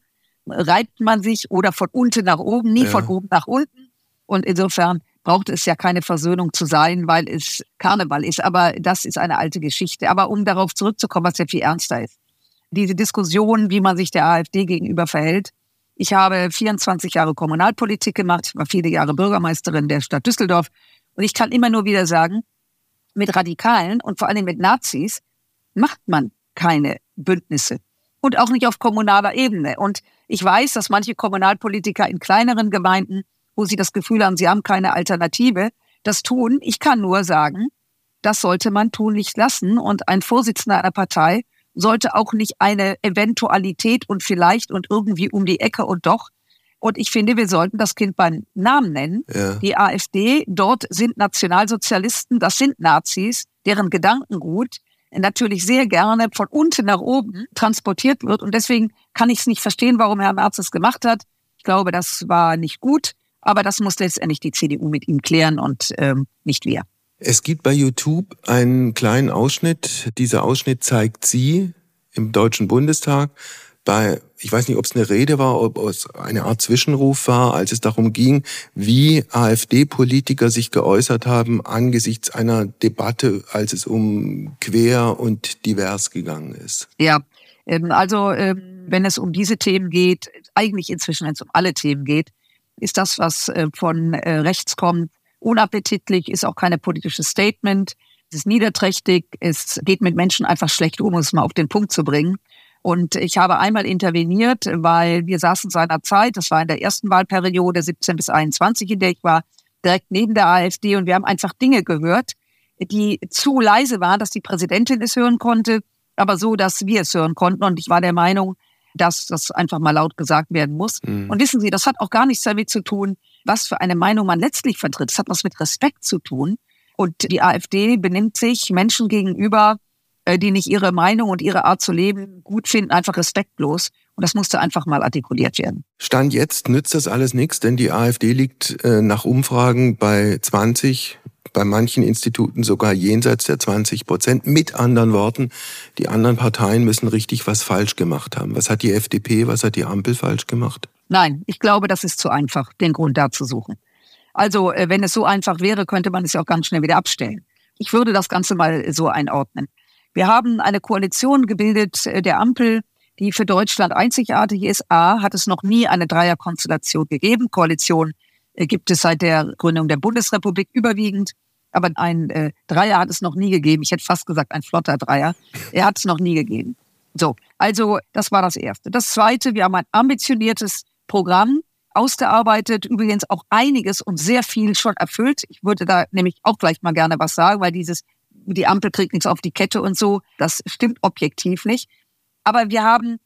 reibt man sich oder von unten nach oben, nie ja. von oben nach unten. Und insofern braucht es ja keine Versöhnung zu sein, weil es Karneval ist. Aber das ist eine alte Geschichte. Aber um darauf zurückzukommen, was ja viel ernster ist diese Diskussion, wie man sich der AfD gegenüber verhält. Ich habe 24 Jahre Kommunalpolitik gemacht, ich war viele Jahre Bürgermeisterin der Stadt Düsseldorf und ich kann immer nur wieder sagen, mit Radikalen und vor allem mit Nazis macht man keine Bündnisse und auch nicht auf kommunaler Ebene. Und ich weiß, dass manche Kommunalpolitiker in kleineren Gemeinden, wo sie das Gefühl haben, sie haben keine Alternative, das tun. Ich kann nur sagen, das sollte man tun nicht lassen. Und ein Vorsitzender einer Partei sollte auch nicht eine Eventualität und vielleicht und irgendwie um die Ecke und doch. Und ich finde, wir sollten das Kind beim Namen nennen. Ja. Die AfD, dort sind Nationalsozialisten, das sind Nazis, deren Gedankengut natürlich sehr gerne von unten nach oben transportiert wird. Und deswegen kann ich es nicht verstehen, warum Herr Merz es gemacht hat. Ich glaube, das war nicht gut. Aber das muss letztendlich die CDU mit ihm klären und ähm, nicht wir. Es gibt bei YouTube einen kleinen Ausschnitt. Dieser Ausschnitt zeigt Sie im Deutschen Bundestag bei, ich weiß nicht, ob es eine Rede war, ob es eine Art Zwischenruf war, als es darum ging, wie AfD-Politiker sich geäußert haben angesichts einer Debatte, als es um quer und divers gegangen ist. Ja, ähm, also ähm, wenn es um diese Themen geht, eigentlich inzwischen, wenn es um alle Themen geht, ist das, was äh, von äh, rechts kommt, unappetitlich, ist auch keine politische Statement. Es ist niederträchtig, es geht mit Menschen einfach schlecht um, um es mal auf den Punkt zu bringen. Und ich habe einmal interveniert, weil wir saßen seinerzeit, das war in der ersten Wahlperiode 17 bis 21, in der ich war, direkt neben der AfD und wir haben einfach Dinge gehört, die zu leise waren, dass die Präsidentin es hören konnte, aber so, dass wir es hören konnten. Und ich war der Meinung, dass das einfach mal laut gesagt werden muss. Mhm. Und wissen Sie, das hat auch gar nichts damit zu tun, was für eine Meinung man letztlich vertritt. Es hat was mit Respekt zu tun. Und die AfD benimmt sich Menschen gegenüber, äh, die nicht ihre Meinung und ihre Art zu leben gut finden, einfach respektlos. Und das musste einfach mal artikuliert werden. Stand jetzt nützt das alles nichts, denn die AfD liegt äh, nach Umfragen bei 20, bei manchen Instituten sogar jenseits der 20 Prozent. Mit anderen Worten, die anderen Parteien müssen richtig was falsch gemacht haben. Was hat die FDP, was hat die Ampel falsch gemacht? Nein, ich glaube, das ist zu einfach, den Grund da zu suchen. Also, äh, wenn es so einfach wäre, könnte man es ja auch ganz schnell wieder abstellen. Ich würde das Ganze mal so einordnen. Wir haben eine Koalition gebildet äh, der Ampel, die für Deutschland einzigartig ist. A, hat es noch nie eine Dreierkonstellation gegeben. Koalition äh, gibt es seit der Gründung der Bundesrepublik überwiegend. Aber ein äh, Dreier hat es noch nie gegeben. Ich hätte fast gesagt, ein flotter Dreier. Er hat es noch nie gegeben. So, also das war das Erste. Das Zweite, wir haben ein ambitioniertes Programm ausgearbeitet, übrigens auch einiges und sehr viel schon erfüllt. Ich würde da nämlich auch gleich mal gerne was sagen, weil dieses, die Ampel kriegt nichts auf die Kette und so, das stimmt objektiv nicht. Aber wir haben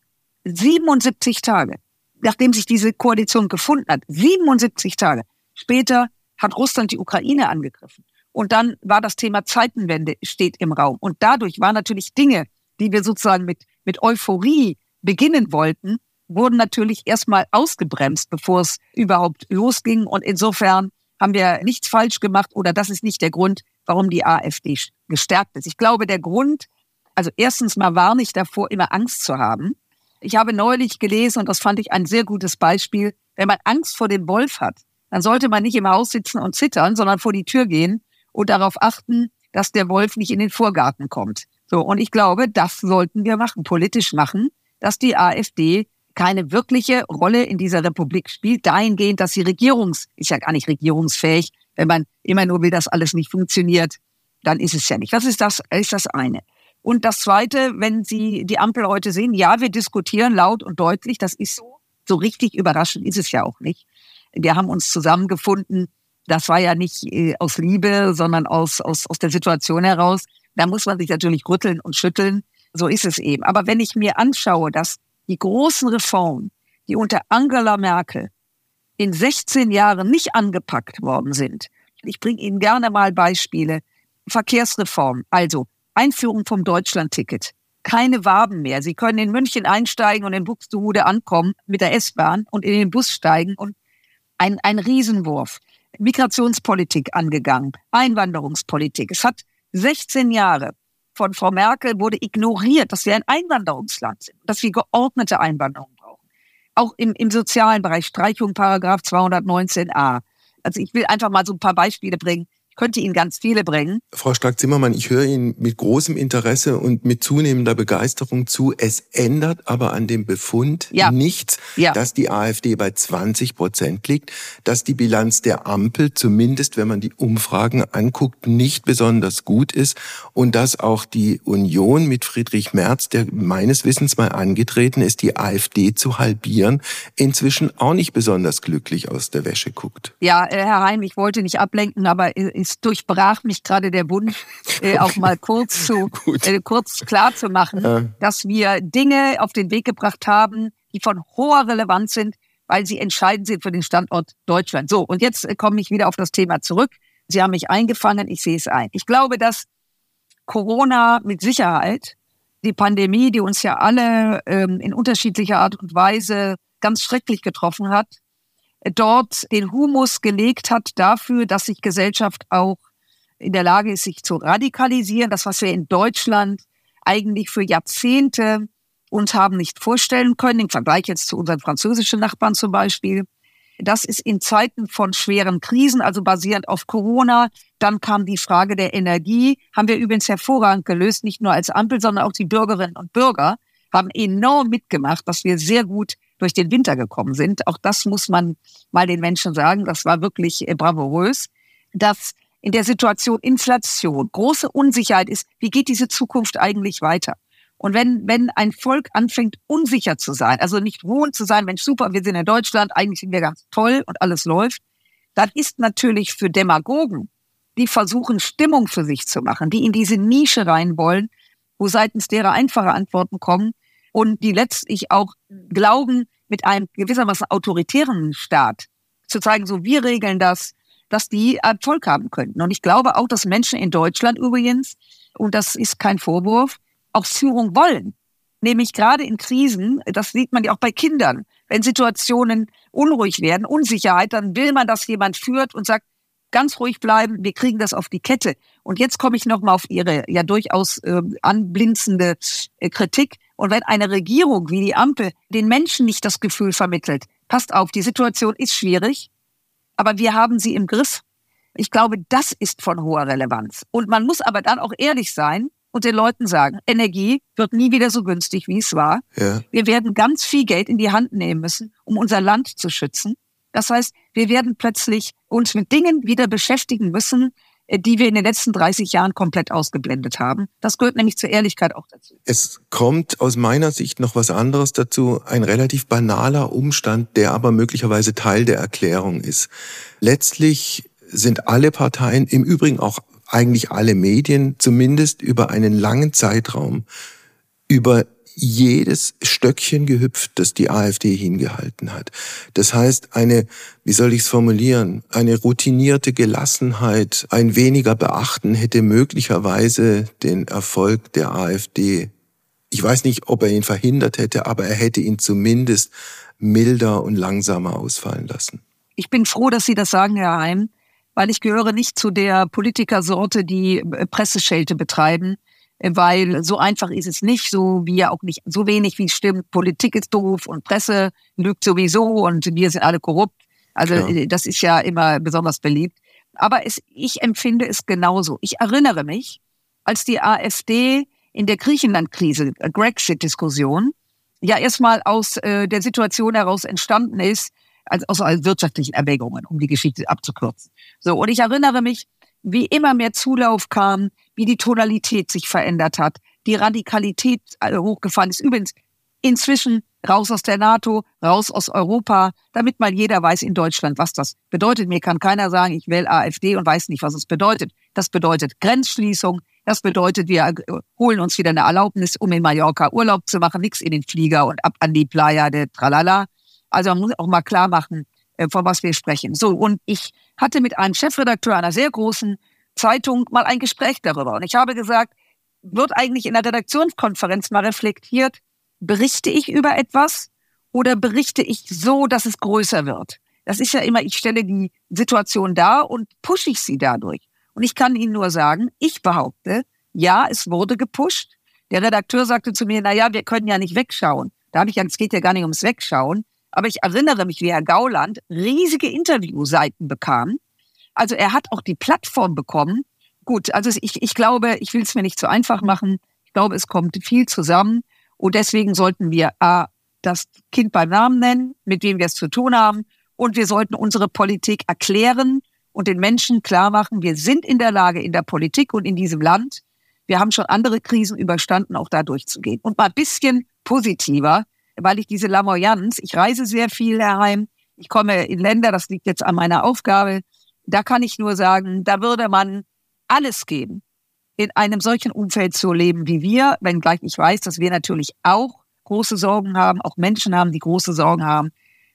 77 Tage, nachdem sich diese Koalition gefunden hat, 77 Tage später hat Russland die Ukraine angegriffen. Und dann war das Thema Zeitenwende steht im Raum. Und dadurch waren natürlich Dinge, die wir sozusagen mit, mit Euphorie beginnen wollten, wurden natürlich erstmal ausgebremst, bevor es überhaupt losging. Und insofern haben wir nichts falsch gemacht oder das ist nicht der Grund, warum die AfD gestärkt ist. Ich glaube, der Grund, also erstens mal warne ich davor, immer Angst zu haben. Ich habe neulich gelesen, und das fand ich ein sehr gutes Beispiel, wenn man Angst vor dem Wolf hat, dann sollte man nicht im Haus sitzen und zittern, sondern vor die Tür gehen und darauf achten, dass der Wolf nicht in den Vorgarten kommt. So, und ich glaube, das sollten wir machen, politisch machen, dass die AfD keine wirkliche Rolle in dieser Republik spielt, dahingehend, dass sie regierungs, ist ja gar nicht regierungsfähig. Wenn man immer nur will, dass alles nicht funktioniert, dann ist es ja nicht. Das ist das, ist das eine. Und das zweite, wenn Sie die Ampel heute sehen, ja, wir diskutieren laut und deutlich, das ist so. So richtig überraschend ist es ja auch nicht. Wir haben uns zusammengefunden das war ja nicht äh, aus Liebe, sondern aus, aus, aus der Situation heraus. Da muss man sich natürlich rütteln und schütteln. So ist es eben. Aber wenn ich mir anschaue, dass die großen Reformen, die unter Angela Merkel in 16 Jahren nicht angepackt worden sind, ich bringe Ihnen gerne mal Beispiele. Verkehrsreform, also Einführung vom Deutschlandticket. Keine Waben mehr. Sie können in München einsteigen und in Buxtehude ankommen mit der S-Bahn und in den Bus steigen und ein, ein Riesenwurf. Migrationspolitik angegangen, Einwanderungspolitik. Es hat 16 Jahre von Frau Merkel wurde ignoriert, dass wir ein Einwanderungsland sind, dass wir geordnete Einwanderung brauchen. Auch im, im sozialen Bereich, Streichung Paragraph 219a. Also ich will einfach mal so ein paar Beispiele bringen, könnte Ihnen ganz viele bringen. Frau Stark-Zimmermann, ich höre Ihnen mit großem Interesse und mit zunehmender Begeisterung zu. Es ändert aber an dem Befund ja. nichts, ja. dass die AfD bei 20 Prozent liegt, dass die Bilanz der Ampel, zumindest wenn man die Umfragen anguckt, nicht besonders gut ist und dass auch die Union mit Friedrich Merz, der meines Wissens mal angetreten ist, die AfD zu halbieren, inzwischen auch nicht besonders glücklich aus der Wäsche guckt. Ja, äh, Herr Heim, ich wollte nicht ablenken, aber es durchbrach mich gerade der Wunsch, äh, auch mal kurz zu äh, kurz klar zu machen, ja. dass wir Dinge auf den Weg gebracht haben, die von hoher Relevanz sind, weil sie entscheidend sind für den Standort Deutschland. So, und jetzt äh, komme ich wieder auf das Thema zurück. Sie haben mich eingefangen, ich sehe es ein. Ich glaube, dass Corona mit Sicherheit, die Pandemie, die uns ja alle ähm, in unterschiedlicher Art und Weise ganz schrecklich getroffen hat, dort den Humus gelegt hat dafür, dass sich Gesellschaft auch in der Lage ist, sich zu radikalisieren. Das, was wir in Deutschland eigentlich für Jahrzehnte uns haben nicht vorstellen können, im Vergleich jetzt zu unseren französischen Nachbarn zum Beispiel. Das ist in Zeiten von schweren Krisen, also basierend auf Corona. Dann kam die Frage der Energie, haben wir übrigens hervorragend gelöst, nicht nur als Ampel, sondern auch die Bürgerinnen und Bürger haben enorm mitgemacht, dass wir sehr gut durch den Winter gekommen sind. Auch das muss man mal den Menschen sagen. Das war wirklich äh, bravourös. Dass in der Situation Inflation, große Unsicherheit ist, wie geht diese Zukunft eigentlich weiter? Und wenn, wenn ein Volk anfängt, unsicher zu sein, also nicht ruhend zu sein, Mensch, super, wir sind in Deutschland, eigentlich sind wir ganz toll und alles läuft, dann ist natürlich für Demagogen, die versuchen, Stimmung für sich zu machen, die in diese Nische rein wollen, wo seitens derer einfache Antworten kommen und die letztlich auch glauben, mit einem gewissermaßen autoritären Staat zu zeigen, so wir regeln das, dass die Erfolg haben könnten. Und ich glaube auch, dass Menschen in Deutschland übrigens, und das ist kein Vorwurf, auch Führung wollen. Nämlich gerade in Krisen, das sieht man ja auch bei Kindern, wenn Situationen unruhig werden, Unsicherheit, dann will man, dass jemand führt und sagt, ganz ruhig bleiben, wir kriegen das auf die Kette. Und jetzt komme ich nochmal auf Ihre ja durchaus äh, anblinzende äh, Kritik. Und wenn eine Regierung wie die Ampel den Menschen nicht das Gefühl vermittelt, passt auf, die Situation ist schwierig, aber wir haben sie im Griff. Ich glaube, das ist von hoher Relevanz. Und man muss aber dann auch ehrlich sein und den Leuten sagen, Energie wird nie wieder so günstig, wie es war. Ja. Wir werden ganz viel Geld in die Hand nehmen müssen, um unser Land zu schützen. Das heißt, wir werden plötzlich uns mit Dingen wieder beschäftigen müssen, die wir in den letzten 30 Jahren komplett ausgeblendet haben. Das gehört nämlich zur Ehrlichkeit auch dazu. Es kommt aus meiner Sicht noch was anderes dazu, ein relativ banaler Umstand, der aber möglicherweise Teil der Erklärung ist. Letztlich sind alle Parteien, im Übrigen auch eigentlich alle Medien zumindest über einen langen Zeitraum über jedes Stöckchen gehüpft, das die AfD hingehalten hat. Das heißt, eine, wie soll ich es formulieren, eine routinierte Gelassenheit, ein weniger Beachten hätte möglicherweise den Erfolg der AfD, ich weiß nicht, ob er ihn verhindert hätte, aber er hätte ihn zumindest milder und langsamer ausfallen lassen. Ich bin froh, dass Sie das sagen, Herr Heim weil ich gehöre nicht zu der Politikersorte, die äh, Presseschelte betreiben, weil so einfach ist es nicht, so wie ja auch nicht, so wenig wie es stimmt, Politik ist doof und Presse lügt sowieso und wir sind alle korrupt. Also ja. Äh, das ist ja immer besonders beliebt. Aber es, ich empfinde es genauso. Ich erinnere mich, als die AfD in der Griechenland-Krise, Grexit-Diskussion, ja erstmal aus äh, der Situation heraus entstanden ist, also aus wirtschaftlichen Erwägungen, um die Geschichte abzukürzen. So, und ich erinnere mich, wie immer mehr Zulauf kam, wie die Tonalität sich verändert hat, die Radikalität äh, hochgefahren ist. Übrigens, inzwischen raus aus der NATO, raus aus Europa, damit mal jeder weiß in Deutschland, was das bedeutet. Mir kann keiner sagen, ich wähle AfD und weiß nicht, was es bedeutet. Das bedeutet Grenzschließung. Das bedeutet, wir äh, holen uns wieder eine Erlaubnis, um in Mallorca Urlaub zu machen, nichts in den Flieger und ab an die Playa de Tralala. Also man muss auch mal klar machen, äh, von was wir sprechen. So, und ich hatte mit einem Chefredakteur einer sehr großen Zeitung mal ein Gespräch darüber. Und ich habe gesagt, wird eigentlich in der Redaktionskonferenz mal reflektiert, berichte ich über etwas oder berichte ich so, dass es größer wird? Das ist ja immer, ich stelle die Situation dar und pushe ich sie dadurch. Und ich kann Ihnen nur sagen, ich behaupte, ja, es wurde gepusht. Der Redakteur sagte zu mir, na ja, wir können ja nicht wegschauen. Da habe ich ja, es geht ja gar nicht ums Wegschauen. Aber ich erinnere mich, wie Herr Gauland riesige Interviewseiten bekam. Also er hat auch die Plattform bekommen. Gut, also ich, ich glaube, ich will es mir nicht zu einfach machen. Ich glaube, es kommt viel zusammen. Und deswegen sollten wir A, das Kind beim Namen nennen, mit wem wir es zu tun haben. Und wir sollten unsere Politik erklären und den Menschen klar machen, wir sind in der Lage, in der Politik und in diesem Land, wir haben schon andere Krisen überstanden, auch da durchzugehen. Und mal ein bisschen positiver weil ich diese Lamoyanz, ich reise sehr viel herein, ich komme in Länder, das liegt jetzt an meiner Aufgabe, da kann ich nur sagen, da würde man alles geben, in einem solchen Umfeld zu leben wie wir, wenngleich ich weiß, dass wir natürlich auch große Sorgen haben, auch Menschen haben, die große Sorgen haben.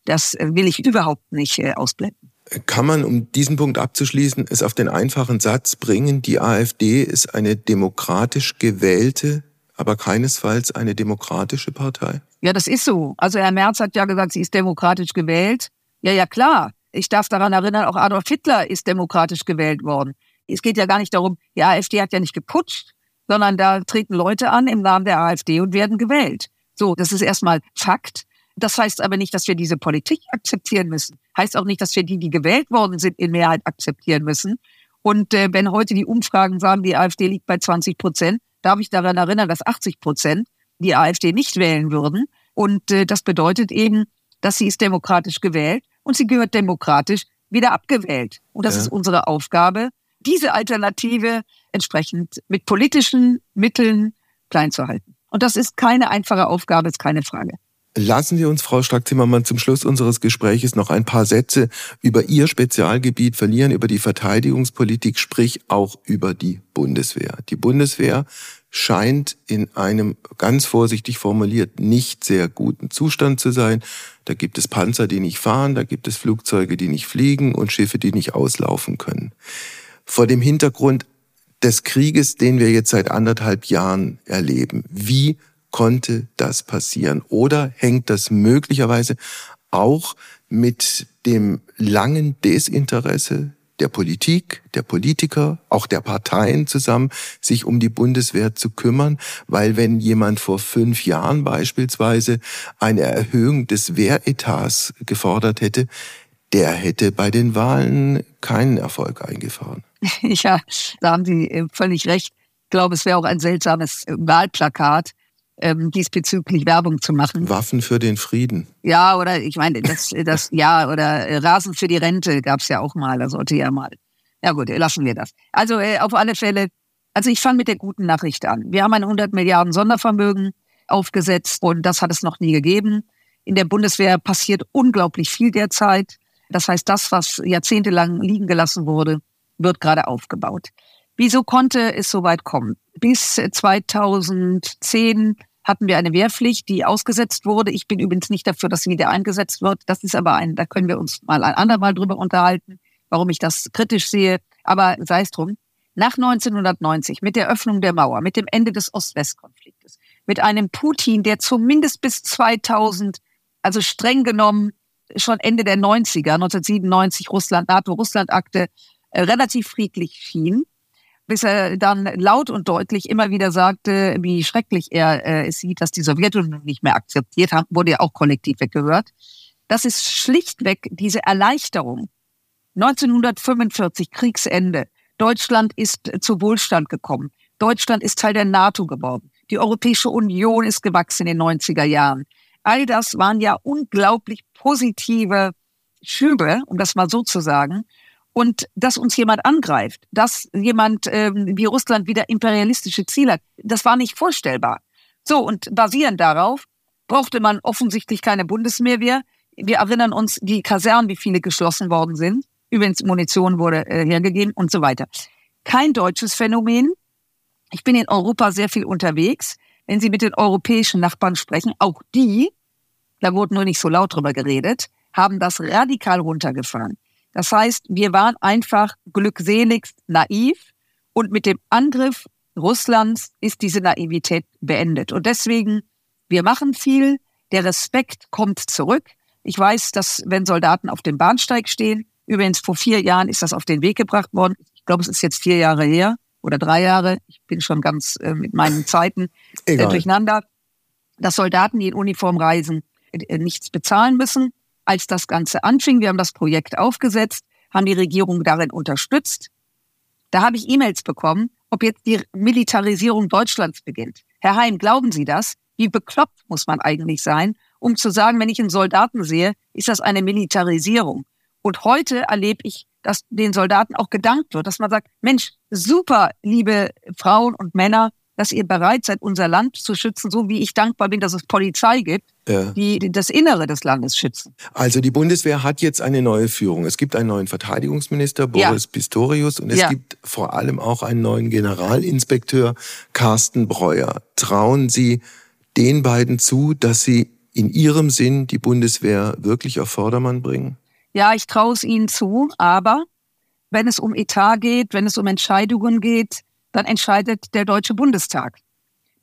Das äh, will ich überhaupt nicht äh, ausblenden. Kann man, um diesen Punkt abzuschließen, es auf den einfachen Satz bringen, die AfD ist eine demokratisch gewählte aber keinesfalls eine demokratische Partei? Ja, das ist so. Also Herr Merz hat ja gesagt, sie ist demokratisch gewählt. Ja, ja, klar. Ich darf daran erinnern, auch Adolf Hitler ist demokratisch gewählt worden. Es geht ja gar nicht darum, die AfD hat ja nicht geputscht, sondern da treten Leute an im Namen der AfD und werden gewählt. So, das ist erstmal Fakt. Das heißt aber nicht, dass wir diese Politik akzeptieren müssen. Heißt auch nicht, dass wir die, die gewählt worden sind, in Mehrheit akzeptieren müssen. Und äh, wenn heute die Umfragen sagen, die AfD liegt bei 20 Prozent, darf ich daran erinnern, dass 80 Prozent die AfD nicht wählen würden. Und äh, das bedeutet eben, dass sie ist demokratisch gewählt und sie gehört demokratisch wieder abgewählt. Und das ja. ist unsere Aufgabe, diese Alternative entsprechend mit politischen Mitteln klein zu halten. Und das ist keine einfache Aufgabe, ist keine Frage. Lassen Sie uns, Frau Strack-Zimmermann, zum Schluss unseres Gespräches noch ein paar Sätze über Ihr Spezialgebiet verlieren, über die Verteidigungspolitik, sprich auch über die Bundeswehr. Die Bundeswehr scheint in einem, ganz vorsichtig formuliert, nicht sehr guten Zustand zu sein. Da gibt es Panzer, die nicht fahren, da gibt es Flugzeuge, die nicht fliegen und Schiffe, die nicht auslaufen können. Vor dem Hintergrund des Krieges, den wir jetzt seit anderthalb Jahren erleben, wie konnte das passieren? Oder hängt das möglicherweise auch mit dem langen Desinteresse der Politik, der Politiker, auch der Parteien zusammen, sich um die Bundeswehr zu kümmern, weil wenn jemand vor fünf Jahren beispielsweise eine Erhöhung des Wehretats gefordert hätte, der hätte bei den Wahlen keinen Erfolg eingefahren. Ja, da haben Sie äh, völlig recht. Ich glaube, es wäre auch ein seltsames äh, Wahlplakat, ähm, diesbezüglich Werbung zu machen. Waffen für den Frieden. Ja, oder ich meine, das, das ja, oder äh, Rasen für die Rente gab es ja auch mal, da sollte ja mal. Ja gut, lassen wir das. Also äh, auf alle Fälle, also ich fange mit der guten Nachricht an. Wir haben ein 100 Milliarden Sondervermögen aufgesetzt und das hat es noch nie gegeben. In der Bundeswehr passiert unglaublich viel derzeit. Das heißt, das, was jahrzehntelang liegen gelassen wurde, wird gerade aufgebaut. Wieso konnte es so weit kommen? Bis 2010 hatten wir eine Wehrpflicht, die ausgesetzt wurde. Ich bin übrigens nicht dafür, dass sie wieder eingesetzt wird. Das ist aber ein, da können wir uns mal ein andermal drüber unterhalten, warum ich das kritisch sehe. Aber sei es drum. Nach 1990, mit der Öffnung der Mauer, mit dem Ende des Ost-West-Konfliktes, mit einem Putin, der zumindest bis 2000, also streng genommen schon Ende der 90er, 1997 Russland, NATO-Russland-Akte, äh, relativ friedlich schien, bis er dann laut und deutlich immer wieder sagte, wie schrecklich er äh, es sieht, dass die Sowjetunion nicht mehr akzeptiert haben, wurde ja auch kollektiv weggehört. Das ist schlichtweg diese Erleichterung. 1945, Kriegsende. Deutschland ist zu Wohlstand gekommen. Deutschland ist Teil der NATO geworden. Die Europäische Union ist gewachsen in den 90er Jahren. All das waren ja unglaublich positive Schübe, um das mal so zu sagen. Und dass uns jemand angreift, dass jemand ähm, wie Russland wieder imperialistische Ziele hat, das war nicht vorstellbar. So, und basierend darauf brauchte man offensichtlich keine Bundesmehrwehr. Wir erinnern uns, die Kasernen, wie viele geschlossen worden sind. Übrigens, Munition wurde äh, hergegeben und so weiter. Kein deutsches Phänomen. Ich bin in Europa sehr viel unterwegs. Wenn Sie mit den europäischen Nachbarn sprechen, auch die, da wurde nur nicht so laut drüber geredet, haben das radikal runtergefahren. Das heißt, wir waren einfach glückseligst naiv und mit dem Angriff Russlands ist diese Naivität beendet. Und deswegen, wir machen viel, der Respekt kommt zurück. Ich weiß, dass wenn Soldaten auf dem Bahnsteig stehen, übrigens vor vier Jahren ist das auf den Weg gebracht worden. Ich glaube, es ist jetzt vier Jahre her oder drei Jahre. Ich bin schon ganz äh, mit meinen Zeiten äh, durcheinander. Dass Soldaten, die in Uniform reisen, äh, nichts bezahlen müssen als das Ganze anfing, wir haben das Projekt aufgesetzt, haben die Regierung darin unterstützt. Da habe ich E-Mails bekommen, ob jetzt die Militarisierung Deutschlands beginnt. Herr Heim, glauben Sie das? Wie bekloppt muss man eigentlich sein, um zu sagen, wenn ich einen Soldaten sehe, ist das eine Militarisierung? Und heute erlebe ich, dass den Soldaten auch gedankt wird, dass man sagt, Mensch, super, liebe Frauen und Männer, dass ihr bereit seid, unser Land zu schützen, so wie ich dankbar bin, dass es Polizei gibt, ja. die das Innere des Landes schützen. Also die Bundeswehr hat jetzt eine neue Führung. Es gibt einen neuen Verteidigungsminister, Boris ja. Pistorius, und es ja. gibt vor allem auch einen neuen Generalinspekteur, Carsten Breuer. Trauen Sie den beiden zu, dass sie in ihrem Sinn die Bundeswehr wirklich auf Vordermann bringen? Ja, ich traue es ihnen zu, aber wenn es um Etat geht, wenn es um Entscheidungen geht, dann entscheidet der Deutsche Bundestag.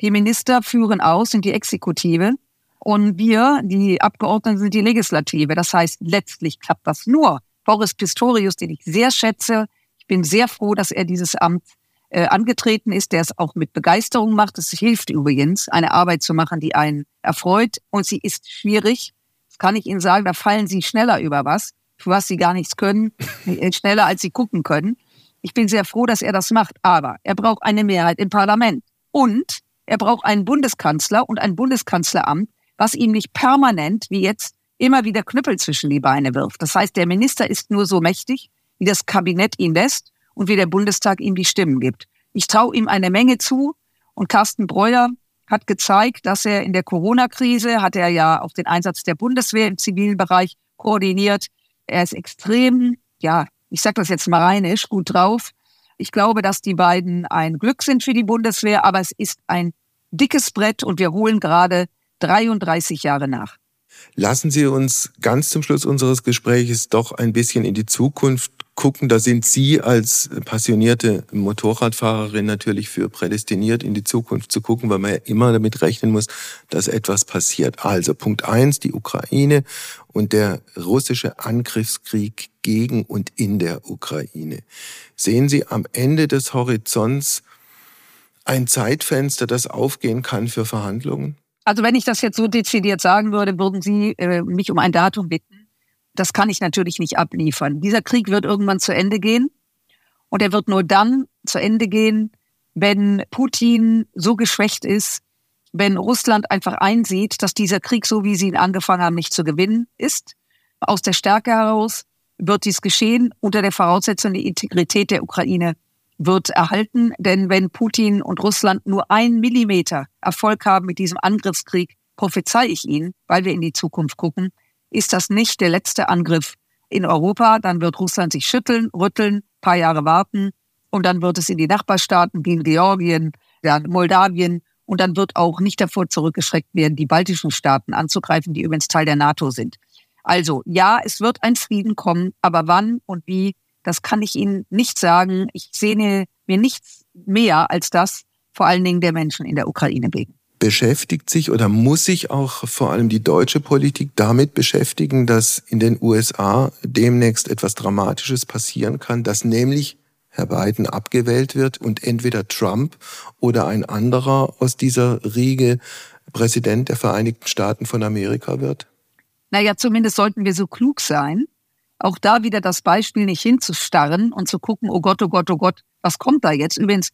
Die Minister führen aus, sind die Exekutive und wir, die Abgeordneten, sind die Legislative. Das heißt, letztlich klappt das nur. Boris Pistorius, den ich sehr schätze, ich bin sehr froh, dass er dieses Amt äh, angetreten ist, der es auch mit Begeisterung macht. Es hilft übrigens, eine Arbeit zu machen, die einen erfreut und sie ist schwierig. Das kann ich Ihnen sagen, da fallen Sie schneller über was, für was Sie gar nichts können, äh, schneller als Sie gucken können. Ich bin sehr froh, dass er das macht, aber er braucht eine Mehrheit im Parlament und er braucht einen Bundeskanzler und ein Bundeskanzleramt, was ihm nicht permanent wie jetzt immer wieder Knüppel zwischen die Beine wirft. Das heißt, der Minister ist nur so mächtig, wie das Kabinett ihn lässt und wie der Bundestag ihm die Stimmen gibt. Ich traue ihm eine Menge zu und Carsten Breuer hat gezeigt, dass er in der Corona-Krise, hat er ja auch den Einsatz der Bundeswehr im zivilen Bereich koordiniert. Er ist extrem, ja, ich sage das jetzt mal rheinisch, gut drauf. Ich glaube, dass die beiden ein Glück sind für die Bundeswehr, aber es ist ein dickes Brett und wir holen gerade 33 Jahre nach. Lassen Sie uns ganz zum Schluss unseres Gesprächs doch ein bisschen in die Zukunft gucken. Da sind Sie als passionierte Motorradfahrerin natürlich für prädestiniert, in die Zukunft zu gucken, weil man ja immer damit rechnen muss, dass etwas passiert. Also Punkt eins, die Ukraine und der russische Angriffskrieg gegen und in der Ukraine. Sehen Sie am Ende des Horizonts ein Zeitfenster, das aufgehen kann für Verhandlungen? Also wenn ich das jetzt so dezidiert sagen würde, würden Sie äh, mich um ein Datum bitten. Das kann ich natürlich nicht abliefern. Dieser Krieg wird irgendwann zu Ende gehen. Und er wird nur dann zu Ende gehen, wenn Putin so geschwächt ist, wenn Russland einfach einsieht, dass dieser Krieg, so wie sie ihn angefangen haben, nicht zu gewinnen ist. Aus der Stärke heraus wird dies geschehen unter der Voraussetzung, die Integrität der Ukraine wird erhalten. Denn wenn Putin und Russland nur ein Millimeter Erfolg haben mit diesem Angriffskrieg, prophezei ich ihnen, weil wir in die Zukunft gucken, ist das nicht der letzte Angriff in Europa. Dann wird Russland sich schütteln, rütteln, paar Jahre warten und dann wird es in die Nachbarstaaten wie in Georgien, dann Moldawien und dann wird auch nicht davor zurückgeschreckt werden, die baltischen Staaten anzugreifen, die übrigens Teil der NATO sind. Also ja, es wird ein Frieden kommen, aber wann und wie, das kann ich Ihnen nicht sagen. Ich sehne mir nichts mehr als das, vor allen Dingen der Menschen in der Ukraine wegen beschäftigt sich oder muss sich auch vor allem die deutsche Politik damit beschäftigen, dass in den USA demnächst etwas Dramatisches passieren kann, dass nämlich Herr Biden abgewählt wird und entweder Trump oder ein anderer aus dieser Riege Präsident der Vereinigten Staaten von Amerika wird? Naja, zumindest sollten wir so klug sein, auch da wieder das Beispiel nicht hinzustarren und zu gucken, oh Gott, oh Gott, oh Gott, was kommt da jetzt? Übrigens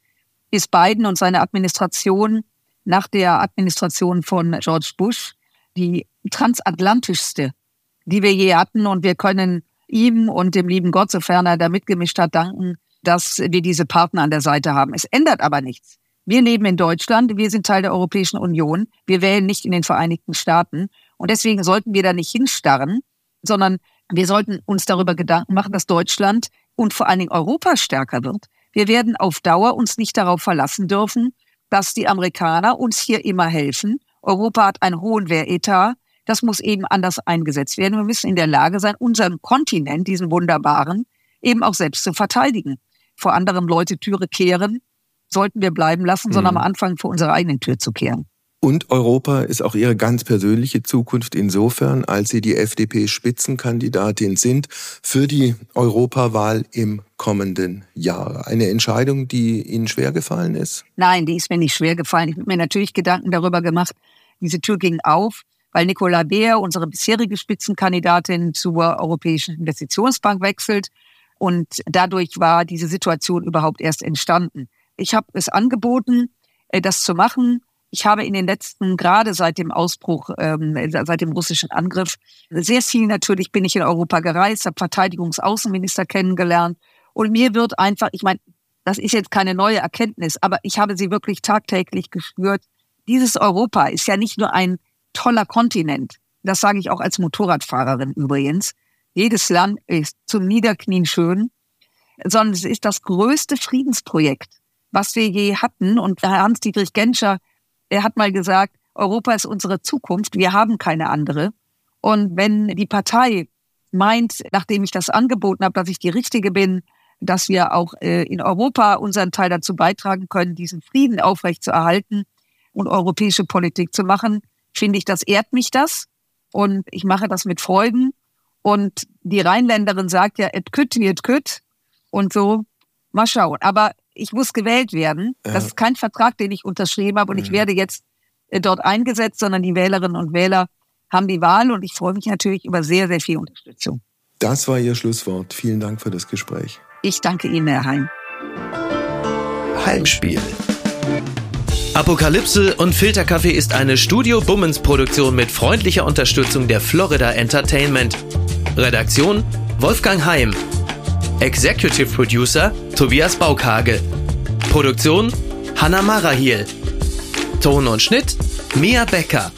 ist Biden und seine Administration nach der Administration von George Bush die transatlantischste, die wir je hatten. Und wir können ihm und dem lieben Gott, sofern er da mitgemischt hat, danken, dass wir diese Partner an der Seite haben. Es ändert aber nichts. Wir leben in Deutschland, wir sind Teil der Europäischen Union, wir wählen nicht in den Vereinigten Staaten. Und deswegen sollten wir da nicht hinstarren, sondern wir sollten uns darüber Gedanken machen, dass Deutschland und vor allen Dingen Europa stärker wird. Wir werden auf Dauer uns nicht darauf verlassen dürfen, dass die Amerikaner uns hier immer helfen. Europa hat einen hohen Wehretat. Das muss eben anders eingesetzt werden. Wir müssen in der Lage sein, unseren Kontinent, diesen wunderbaren, eben auch selbst zu verteidigen. Vor anderen Leute Türe kehren, sollten wir bleiben lassen, mhm. sondern am Anfang vor unserer eigenen Tür zu kehren. Und Europa ist auch Ihre ganz persönliche Zukunft insofern, als Sie die FDP-Spitzenkandidatin sind für die Europawahl im kommenden Jahr. Eine Entscheidung, die Ihnen schwer gefallen ist? Nein, die ist mir nicht schwer gefallen. Ich habe mir natürlich Gedanken darüber gemacht. Diese Tür ging auf, weil Nicola Beer, unsere bisherige Spitzenkandidatin zur Europäischen Investitionsbank, wechselt. Und dadurch war diese Situation überhaupt erst entstanden. Ich habe es angeboten, äh, das zu machen ich habe in den letzten, gerade seit dem Ausbruch, ähm, seit dem russischen Angriff, sehr viel natürlich bin ich in Europa gereist, habe Verteidigungsaußenminister kennengelernt. Und mir wird einfach, ich meine, das ist jetzt keine neue Erkenntnis, aber ich habe sie wirklich tagtäglich gespürt. Dieses Europa ist ja nicht nur ein toller Kontinent. Das sage ich auch als Motorradfahrerin übrigens. Jedes Land ist zum Niederknien schön, sondern es ist das größte Friedensprojekt, was wir je hatten. Und Hans-Dietrich Genscher er hat mal gesagt, Europa ist unsere Zukunft, wir haben keine andere. Und wenn die Partei meint, nachdem ich das angeboten habe, dass ich die Richtige bin, dass wir auch äh, in Europa unseren Teil dazu beitragen können, diesen Frieden aufrechtzuerhalten und europäische Politik zu machen, finde ich, das ehrt mich das. Und ich mache das mit Freuden. Und die Rheinländerin sagt ja, et wie et kütt. Und so, mal schauen. Aber ich muss gewählt werden. Ja. Das ist kein Vertrag, den ich unterschrieben habe und mhm. ich werde jetzt äh, dort eingesetzt, sondern die Wählerinnen und Wähler haben die Wahl und ich freue mich natürlich über sehr, sehr viel Unterstützung. Das war Ihr Schlusswort. Vielen Dank für das Gespräch. Ich danke Ihnen, Herr Heim. Heimspiel. Apokalypse und Filterkaffee ist eine Studio Bummens Produktion mit freundlicher Unterstützung der Florida Entertainment. Redaktion Wolfgang Heim. Executive Producer Tobias Baukhage. Produktion Hanna Marahiel. Ton und Schnitt Mia Becker.